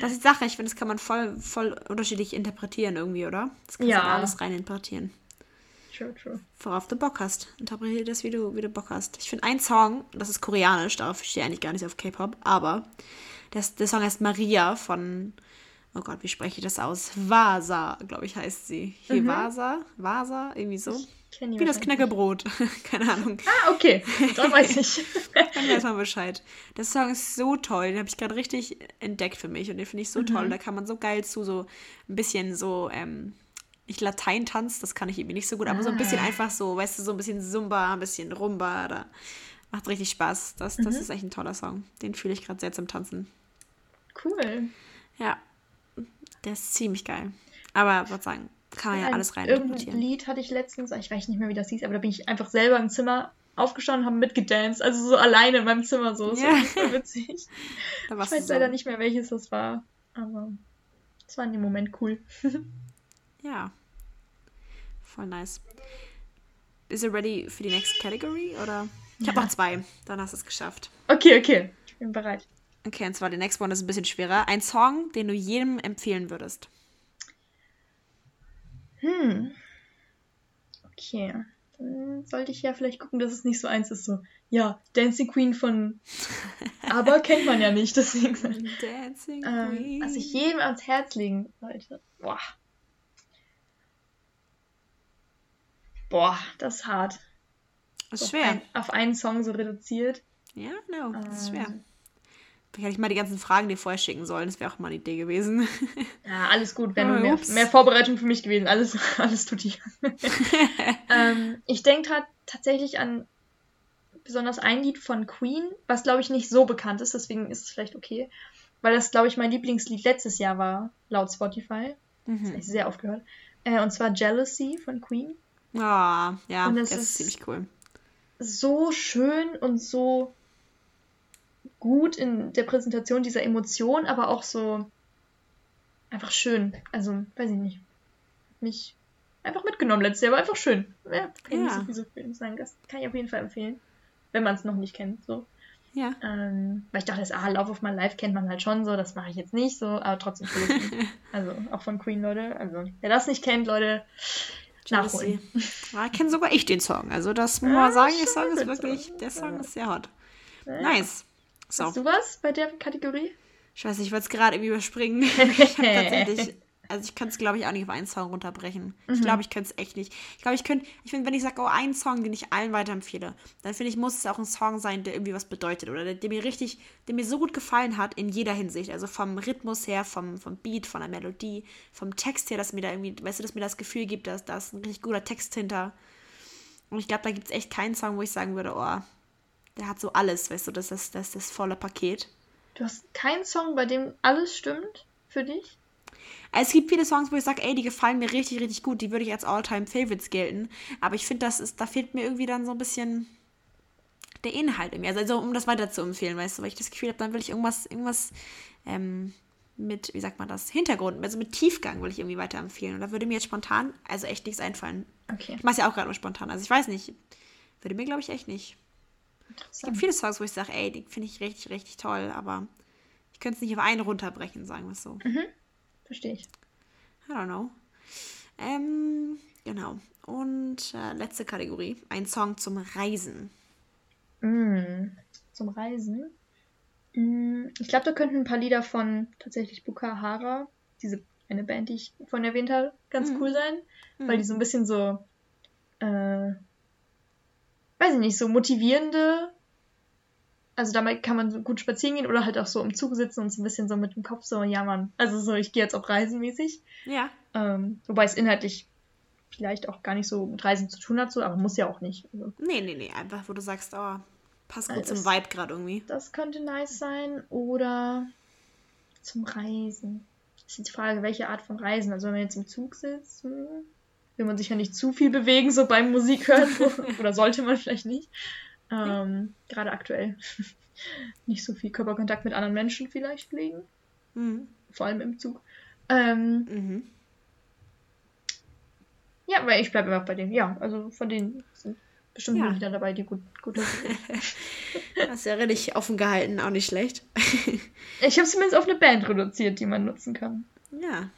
das ist die Sache, ich finde, das kann man voll, voll unterschiedlich interpretieren irgendwie, oder? Das kannst ja. du alles rein interpretieren. True, true. Worauf du Bock hast. Interpretiere das, wie du, wie du Bock hast. Ich finde ein Song, das ist koreanisch, darauf stehe ich eigentlich gar nicht auf K-Pop, aber das, der Song heißt Maria von, oh Gott, wie spreche ich das aus? Vasa, glaube ich, heißt sie. Hier mhm. Vasa, Vasa, irgendwie so. Wie das Knäckebrot. Keine Ahnung. Ah, okay. Dann weiß ich. Dann weiß man Bescheid. Der Song ist so toll. Den habe ich gerade richtig entdeckt für mich. Und den finde ich so mhm. toll. Da kann man so geil zu so ein bisschen so, ähm, nicht Latein tanzt, das kann ich irgendwie nicht so gut, aber so ein bisschen ah. einfach so, weißt du, so ein bisschen Zumba, ein bisschen Rumba. Da macht richtig Spaß. Das, das mhm. ist echt ein toller Song. Den fühle ich gerade sehr zum Tanzen. Cool. Ja. Der ist ziemlich geil. Aber was sagen, kann man ja, ja alles rein Irgendein Lied hatte ich letztens, ich weiß nicht mehr, wie das hieß, aber da bin ich einfach selber im Zimmer aufgestanden, haben mitgedanced, also so alleine in meinem Zimmer so. Ja. Das war witzig. ich weiß so. leider nicht mehr, welches das war, aber es war in dem Moment cool. ja. Voll nice. Is it ready für die next category oder? Ich ja. habe noch zwei, dann hast du es geschafft. Okay, okay. Ich bin bereit. Okay, und zwar der next one ist ein bisschen schwerer. Ein Song, den du jedem empfehlen würdest. Hm. Okay. Dann sollte ich ja vielleicht gucken, dass es nicht so eins ist, so, ja, Dancing Queen von. Aber kennt man ja nicht, deswegen. Dancing ähm, Queen. Also ich jedem ans Herz legen, Leute. Boah. Boah, das ist hart. Das ist schwer. Auf, ein, auf einen Song so reduziert. Ja, no, das ist schwer. Vielleicht hätte ich mal die ganzen Fragen dir vorher schicken sollen. Das wäre auch mal eine Idee gewesen. Ja, alles gut. Wäre oh, mehr, mehr, Vorbereitung für mich gewesen. Alles, alles tut hier. ähm, ich denke tatsächlich an besonders ein Lied von Queen, was glaube ich nicht so bekannt ist, deswegen ist es vielleicht okay. Weil das, glaube ich, mein Lieblingslied letztes Jahr war, laut Spotify. Mhm. Das habe ich sehr oft gehört. Äh, und zwar Jealousy von Queen. Ah, oh, ja, das, das ist ziemlich cool. So schön und so gut in der Präsentation dieser Emotion, aber auch so einfach schön. Also, weiß ich nicht. Mich einfach mitgenommen letztes Jahr, aber einfach schön. Ja, kann ja. nicht so viel so viel sagen. Das kann ich auf jeden Fall empfehlen. Wenn man es noch nicht kennt, so. Ja. Ähm, weil ich dachte, das, ah, Love of My Life kennt man halt schon so, das mache ich jetzt nicht so, aber trotzdem cool. also auch von Queen, Leute. Also, wer das nicht kennt, Leute, nachholen. Ja, kenne sogar ich den Song. Also das muss man sagen, der Song ist wirklich, der Song ist sehr hot. Nice. So. Hast du was bei der Kategorie? Scheiße, ich wollte es gerade irgendwie überspringen. ich tatsächlich, also ich könnte es, glaube ich, auch nicht auf einen Song runterbrechen. Mhm. Ich glaube, ich könnte es echt nicht. Ich glaube, ich könnte, ich finde, wenn ich sage, oh, einen Song, den ich allen weiterempfehle, dann finde ich, muss es auch ein Song sein, der irgendwie was bedeutet oder der, der, mir richtig, der mir so gut gefallen hat in jeder Hinsicht. Also vom Rhythmus her, vom, vom Beat, von der Melodie, vom Text her, dass mir da irgendwie, weißt du, dass mir das Gefühl gibt, dass da ist ein richtig guter Text hinter. Und ich glaube, da gibt es echt keinen Song, wo ich sagen würde, oh, der hat so alles, weißt du, das ist das, das volle Paket. Du hast keinen Song, bei dem alles stimmt für dich? Es gibt viele Songs, wo ich sage, ey, die gefallen mir richtig, richtig gut, die würde ich als All-Time-Favorites gelten. Aber ich finde, das ist, da fehlt mir irgendwie dann so ein bisschen der Inhalt in mir. Also, also um das weiter zu empfehlen, weißt du, weil ich das Gefühl habe, dann will ich irgendwas, irgendwas ähm, mit, wie sagt man das, Hintergrund, also mit Tiefgang will ich irgendwie weiterempfehlen. Und da würde mir jetzt spontan, also echt nichts einfallen. Okay. Ich mache es ja auch gerade mal spontan. Also ich weiß nicht. Würde mir, glaube ich, echt nicht. Es gibt viele Songs, wo ich sage, ey, die finde ich richtig, richtig toll, aber ich könnte es nicht auf einen runterbrechen, sagen wir es so. Mhm. Verstehe ich. I don't know. Ähm, genau. Und äh, letzte Kategorie. Ein Song zum Reisen. Mm, zum Reisen? Mm, ich glaube, da könnten ein paar Lieder von tatsächlich Bukahara, diese eine Band, die ich vorhin erwähnt habe, ganz mhm. cool sein. Mhm. Weil die so ein bisschen so äh, weiß ich nicht, so motivierende. Also damit kann man so gut spazieren gehen oder halt auch so im Zug sitzen und so ein bisschen so mit dem Kopf so, ja Mann, also so, ich gehe jetzt auch reisenmäßig. Ja. Ähm, wobei es inhaltlich vielleicht auch gar nicht so mit Reisen zu tun hat, so, aber muss ja auch nicht. Also. Nee, nee, nee, einfach wo du sagst, oh, passt gut also zum Vibe gerade irgendwie. Das könnte nice sein oder zum Reisen. ist die Frage, welche Art von Reisen. Also wenn man jetzt im Zug sitzt, hm, will man sich ja nicht zu viel bewegen, so beim Musik hören. oder sollte man vielleicht nicht. Ähm, gerade aktuell. nicht so viel Körperkontakt mit anderen Menschen vielleicht pflegen. Mhm. Vor allem im Zug. Ähm, mhm. Ja, weil ich bleibe immer bei denen. Ja, also von denen sind bestimmt ja. wieder dabei, die gut, gut Das ist ja richtig offen gehalten, auch nicht schlecht. ich habe es zumindest auf eine Band reduziert, die man nutzen kann. Ja.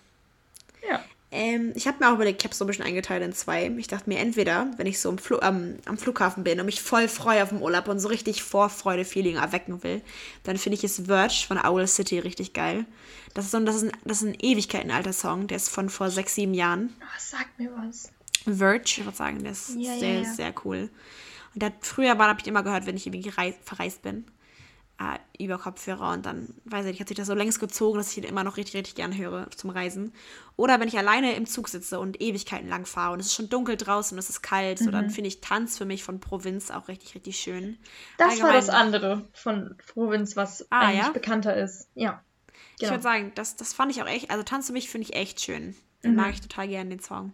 Ja. Ähm, ich habe mir auch überlegt, ich habe so ein bisschen eingeteilt in zwei. Ich dachte mir, entweder, wenn ich so am, Fl ähm, am Flughafen bin und mich voll freue auf den Urlaub und so richtig Vorfreude-Feeling erwecken will, dann finde ich es Verge von Owl City richtig geil. Das ist, so, das ist ein, das ist ein Ewigkeiten alter Song, der ist von vor sechs, sieben Jahren. Oh, sag mir was. Verge, ich würde sagen, der ist ja, sehr, ja, ja. sehr cool. Und der, früher war, habe ich immer gehört, wenn ich irgendwie verreist bin äh, über Kopfhörer und dann, weiß ich nicht, hat sich das so längst gezogen, dass ich ihn immer noch richtig, richtig gern höre zum Reisen. Oder wenn ich alleine im Zug sitze und Ewigkeiten lang fahre und es ist schon dunkel draußen und es ist kalt, mhm. so dann mhm. finde ich Tanz für mich von Provinz auch richtig, richtig schön. Das Allgemein, war das andere von Provinz, was ah, eigentlich ja? bekannter ist. Ja. Genau. Ich würde sagen, das, das fand ich auch echt, also Tanz für mich finde ich echt schön. Den mhm. mag ich total gern, den Song.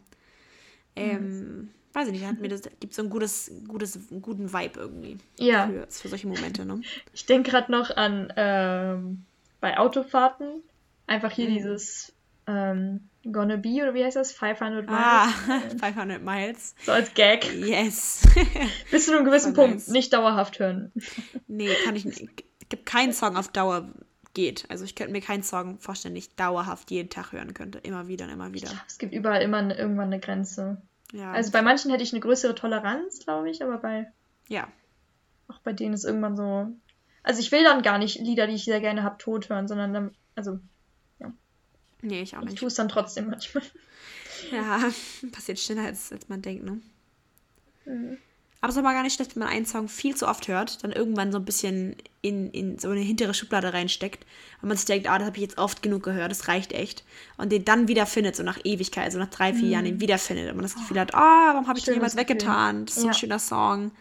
Ähm, mhm weiß ich nicht, hat mir das, gibt so ein gutes, gutes, einen guten Vibe irgendwie. Ja. Für, für solche Momente, ne? Ich denke gerade noch an ähm, bei Autofahrten einfach hier mhm. dieses ähm, Gonna Be oder wie heißt das? 500 Miles. Ah, 500 Miles. So als Gag. Yes. Bis zu einem gewissen Punkt nice. nicht dauerhaft hören. Nee, kann ich nicht. Es gibt keinen Song auf Dauer geht. Also ich könnte mir keinen Song vorstellen, den ich dauerhaft jeden Tag hören könnte. Immer wieder und immer wieder. Glaub, es gibt überall immer irgendwann eine Grenze. Ja. Also bei manchen hätte ich eine größere Toleranz, glaube ich, aber bei. Ja. Auch bei denen ist irgendwann so. Also ich will dann gar nicht Lieder, die ich sehr gerne habe, tot hören, sondern dann. Also. Ja. Nee, ich auch nicht. Ich tue es dann trotzdem manchmal. Ja, passiert schneller, als, als man denkt, ne? Mhm. Aber es ist aber gar nicht schlecht, wenn man einen Song viel zu oft hört, dann irgendwann so ein bisschen in, in so eine hintere Schublade reinsteckt, weil man sich denkt, ah, das habe ich jetzt oft genug gehört, das reicht echt. Und den dann wieder findet, so nach Ewigkeit, also nach drei, vier mhm. Jahren den wiederfindet. Und man das Gefühl hat, ah, oh, warum habe ich den jemals weggetan? Das ist so ein schöner Song.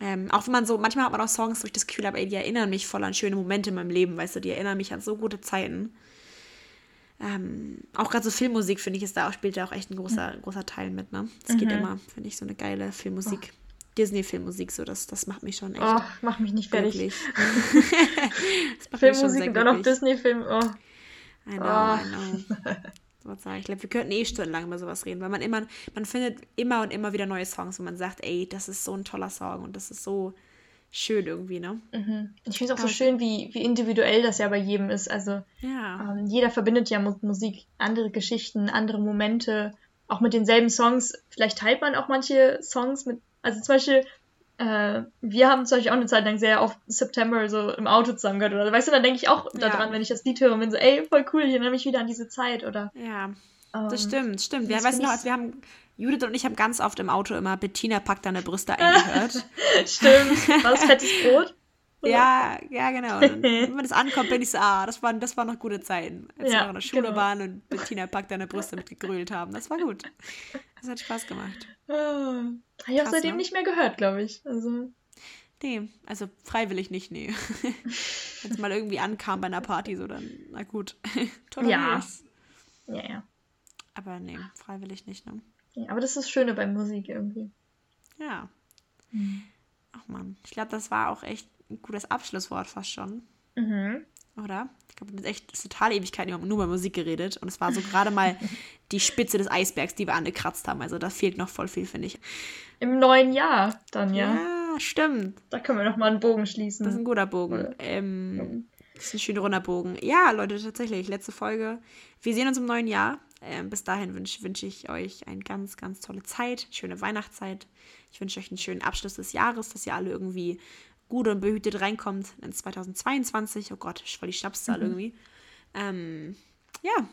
Ähm, auch wenn man so, manchmal hat man auch Songs, wo ich das Gefühl habe, ey, die erinnern mich voll an schöne Momente in meinem Leben, weißt du, die erinnern mich an so gute Zeiten. Ähm, auch gerade so Filmmusik, finde ich, ist da auch, spielt da auch echt ein großer, mhm. großer Teil mit, ne? Es mhm. geht immer, finde ich, so eine geile Filmmusik. Oh. Disney-Filmmusik, so das, das macht mich schon echt. Oh, mach mich nicht fertig. Filmmusik und dann noch Disney-Film. Oh. I know, oh. I know. Was sag ich? ich glaube, wir könnten eh stundenlang über sowas reden, weil man immer, man findet immer und immer wieder neue Songs, wo man sagt, ey, das ist so ein toller Song und das ist so schön irgendwie, ne? Mhm. Ich finde es auch so schön, wie, wie individuell das ja bei jedem ist. Also ja. ähm, jeder verbindet ja mit Musik andere Geschichten, andere Momente, auch mit denselben Songs. Vielleicht teilt man auch manche Songs mit also zum Beispiel, äh, wir haben zum Beispiel auch eine Zeit lang sehr oft September so im Auto zusammen gehört. Oder weißt du, dann denke ich auch ja. daran, wenn ich das Lied höre und bin so, ey, voll cool, ich erinnere mich wieder an diese Zeit. Oder, ja, ähm, das stimmt, stimmt. Wir, weißt du noch, als wir haben, Judith und ich haben ganz oft im Auto immer Bettina packt deine Brüste eingehört. stimmt. War das fettes Brot? Ja, ja, genau. Und wenn das ankommt, bin ich so, ah, das waren, das waren noch gute Zeiten. Als ja, wir noch in der Schule genau. waren und Bettina packt deine Brüste mitgegrölt haben. Das war gut. Das hat Spaß gemacht. Ah, habe ich auch seitdem ne? nicht mehr gehört, glaube ich. Also. Nee, also freiwillig nicht, nee. Wenn es mal irgendwie ankam bei einer Party, so dann, na gut. ja. Ja, ja. Aber nee, freiwillig nicht, ne? Ja, aber das ist das Schöne bei Musik irgendwie. Ja. Mhm. Ach man, ich glaube, das war auch echt ein gutes Abschlusswort fast schon. Mhm. Oder? Ich glaube, wir haben echt total Ewigkeiten nur über Musik geredet. Und es war so gerade mal die Spitze des Eisbergs, die wir angekratzt haben. Also da fehlt noch voll viel, finde ich. Im neuen Jahr dann, ja. Ja, stimmt. Da können wir noch mal einen Bogen schließen. Das ist ein guter Bogen. Ähm, das ist ein schöner runder Bogen. Ja, Leute, tatsächlich, letzte Folge. Wir sehen uns im neuen Jahr. Ähm, bis dahin wünsche wünsch ich euch eine ganz, ganz tolle Zeit, schöne Weihnachtszeit. Ich wünsche euch einen schönen Abschluss des Jahres, dass ihr alle irgendwie gut und behütet reinkommt in 2022. Oh Gott, ich voll die Schnapszahl mhm. irgendwie. Ähm, ja.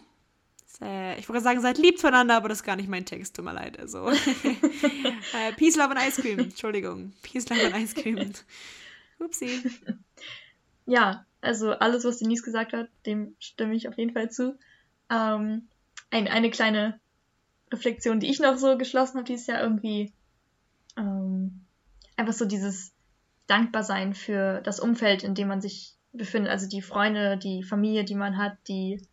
Äh, ich wollte sagen, seid lieb zueinander, aber das ist gar nicht mein Text, tut mir leid. Also. äh, Peace, Love and Ice Cream. Entschuldigung. Peace, Love and Ice Cream. Upsi. Ja, also alles, was Denise gesagt hat, dem stimme ich auf jeden Fall zu. Ähm, ein, eine kleine Reflexion, die ich noch so geschlossen habe, die ist ja irgendwie ähm, einfach so dieses dankbar sein für das Umfeld, in dem man sich befindet, also die Freunde, die Familie, die man hat, die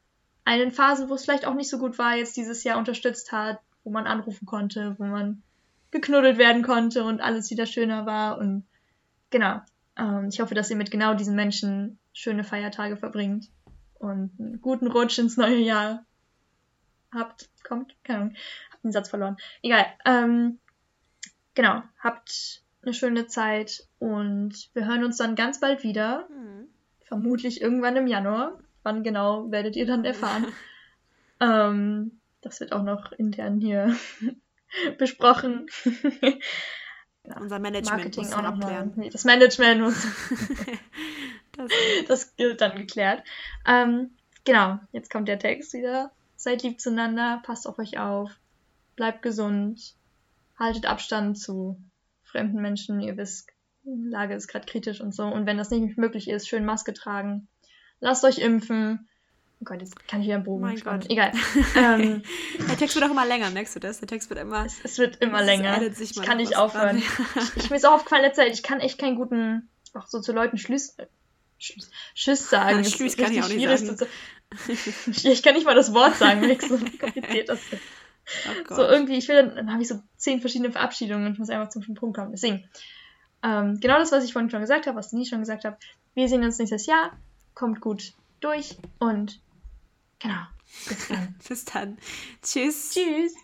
einen Phasen, wo es vielleicht auch nicht so gut war, jetzt dieses Jahr unterstützt hat, wo man anrufen konnte, wo man geknuddelt werden konnte und alles wieder schöner war. Und genau, ähm, ich hoffe, dass ihr mit genau diesen Menschen schöne Feiertage verbringt und einen guten Rutsch ins neue Jahr habt. Kommt? Keine Ahnung. Hab den Satz verloren. Egal. Ähm, genau, habt eine schöne Zeit und wir hören uns dann ganz bald wieder. Mhm. Vermutlich irgendwann im Januar. Wann genau werdet ihr dann erfahren. ähm, das wird auch noch intern hier besprochen. Unser Management Marketing muss auch noch klären. Nee, das Management muss. das, das gilt dann geklärt. Ähm, genau, jetzt kommt der Text wieder. Seid lieb zueinander, passt auf euch auf, bleibt gesund, haltet Abstand zu fremden Menschen. Ihr wisst, die Lage ist gerade kritisch und so. Und wenn das nicht möglich ist, schön Maske tragen. Lasst euch impfen. Oh Gott, jetzt kann ich wieder einen Bogen Mein spannen. Gott. Egal. Ähm, der Text wird auch immer länger, merkst du das? Der Text wird immer. Es, es wird immer länger. ich kann nicht aufhören. ich, ich, mir ist auch aufgefallen letzte Zeit, ich kann echt keinen guten, auch so zu Leuten Schlüss, Schlüss, sagen. Schlüss kann ich auch nicht sagen. Zu, ich kann nicht mal das Wort sagen, so kompliziert das ist. Oh so irgendwie, ich will, dann, dann habe ich so zehn verschiedene Verabschiedungen und ich muss einfach zum Punkt kommen. Deswegen, ähm, genau das, was ich vorhin schon gesagt habe, was ich schon gesagt habe. Wir sehen uns nächstes Jahr. Kommt gut durch und genau. Bis dann. Bis dann. Tschüss. Tschüss.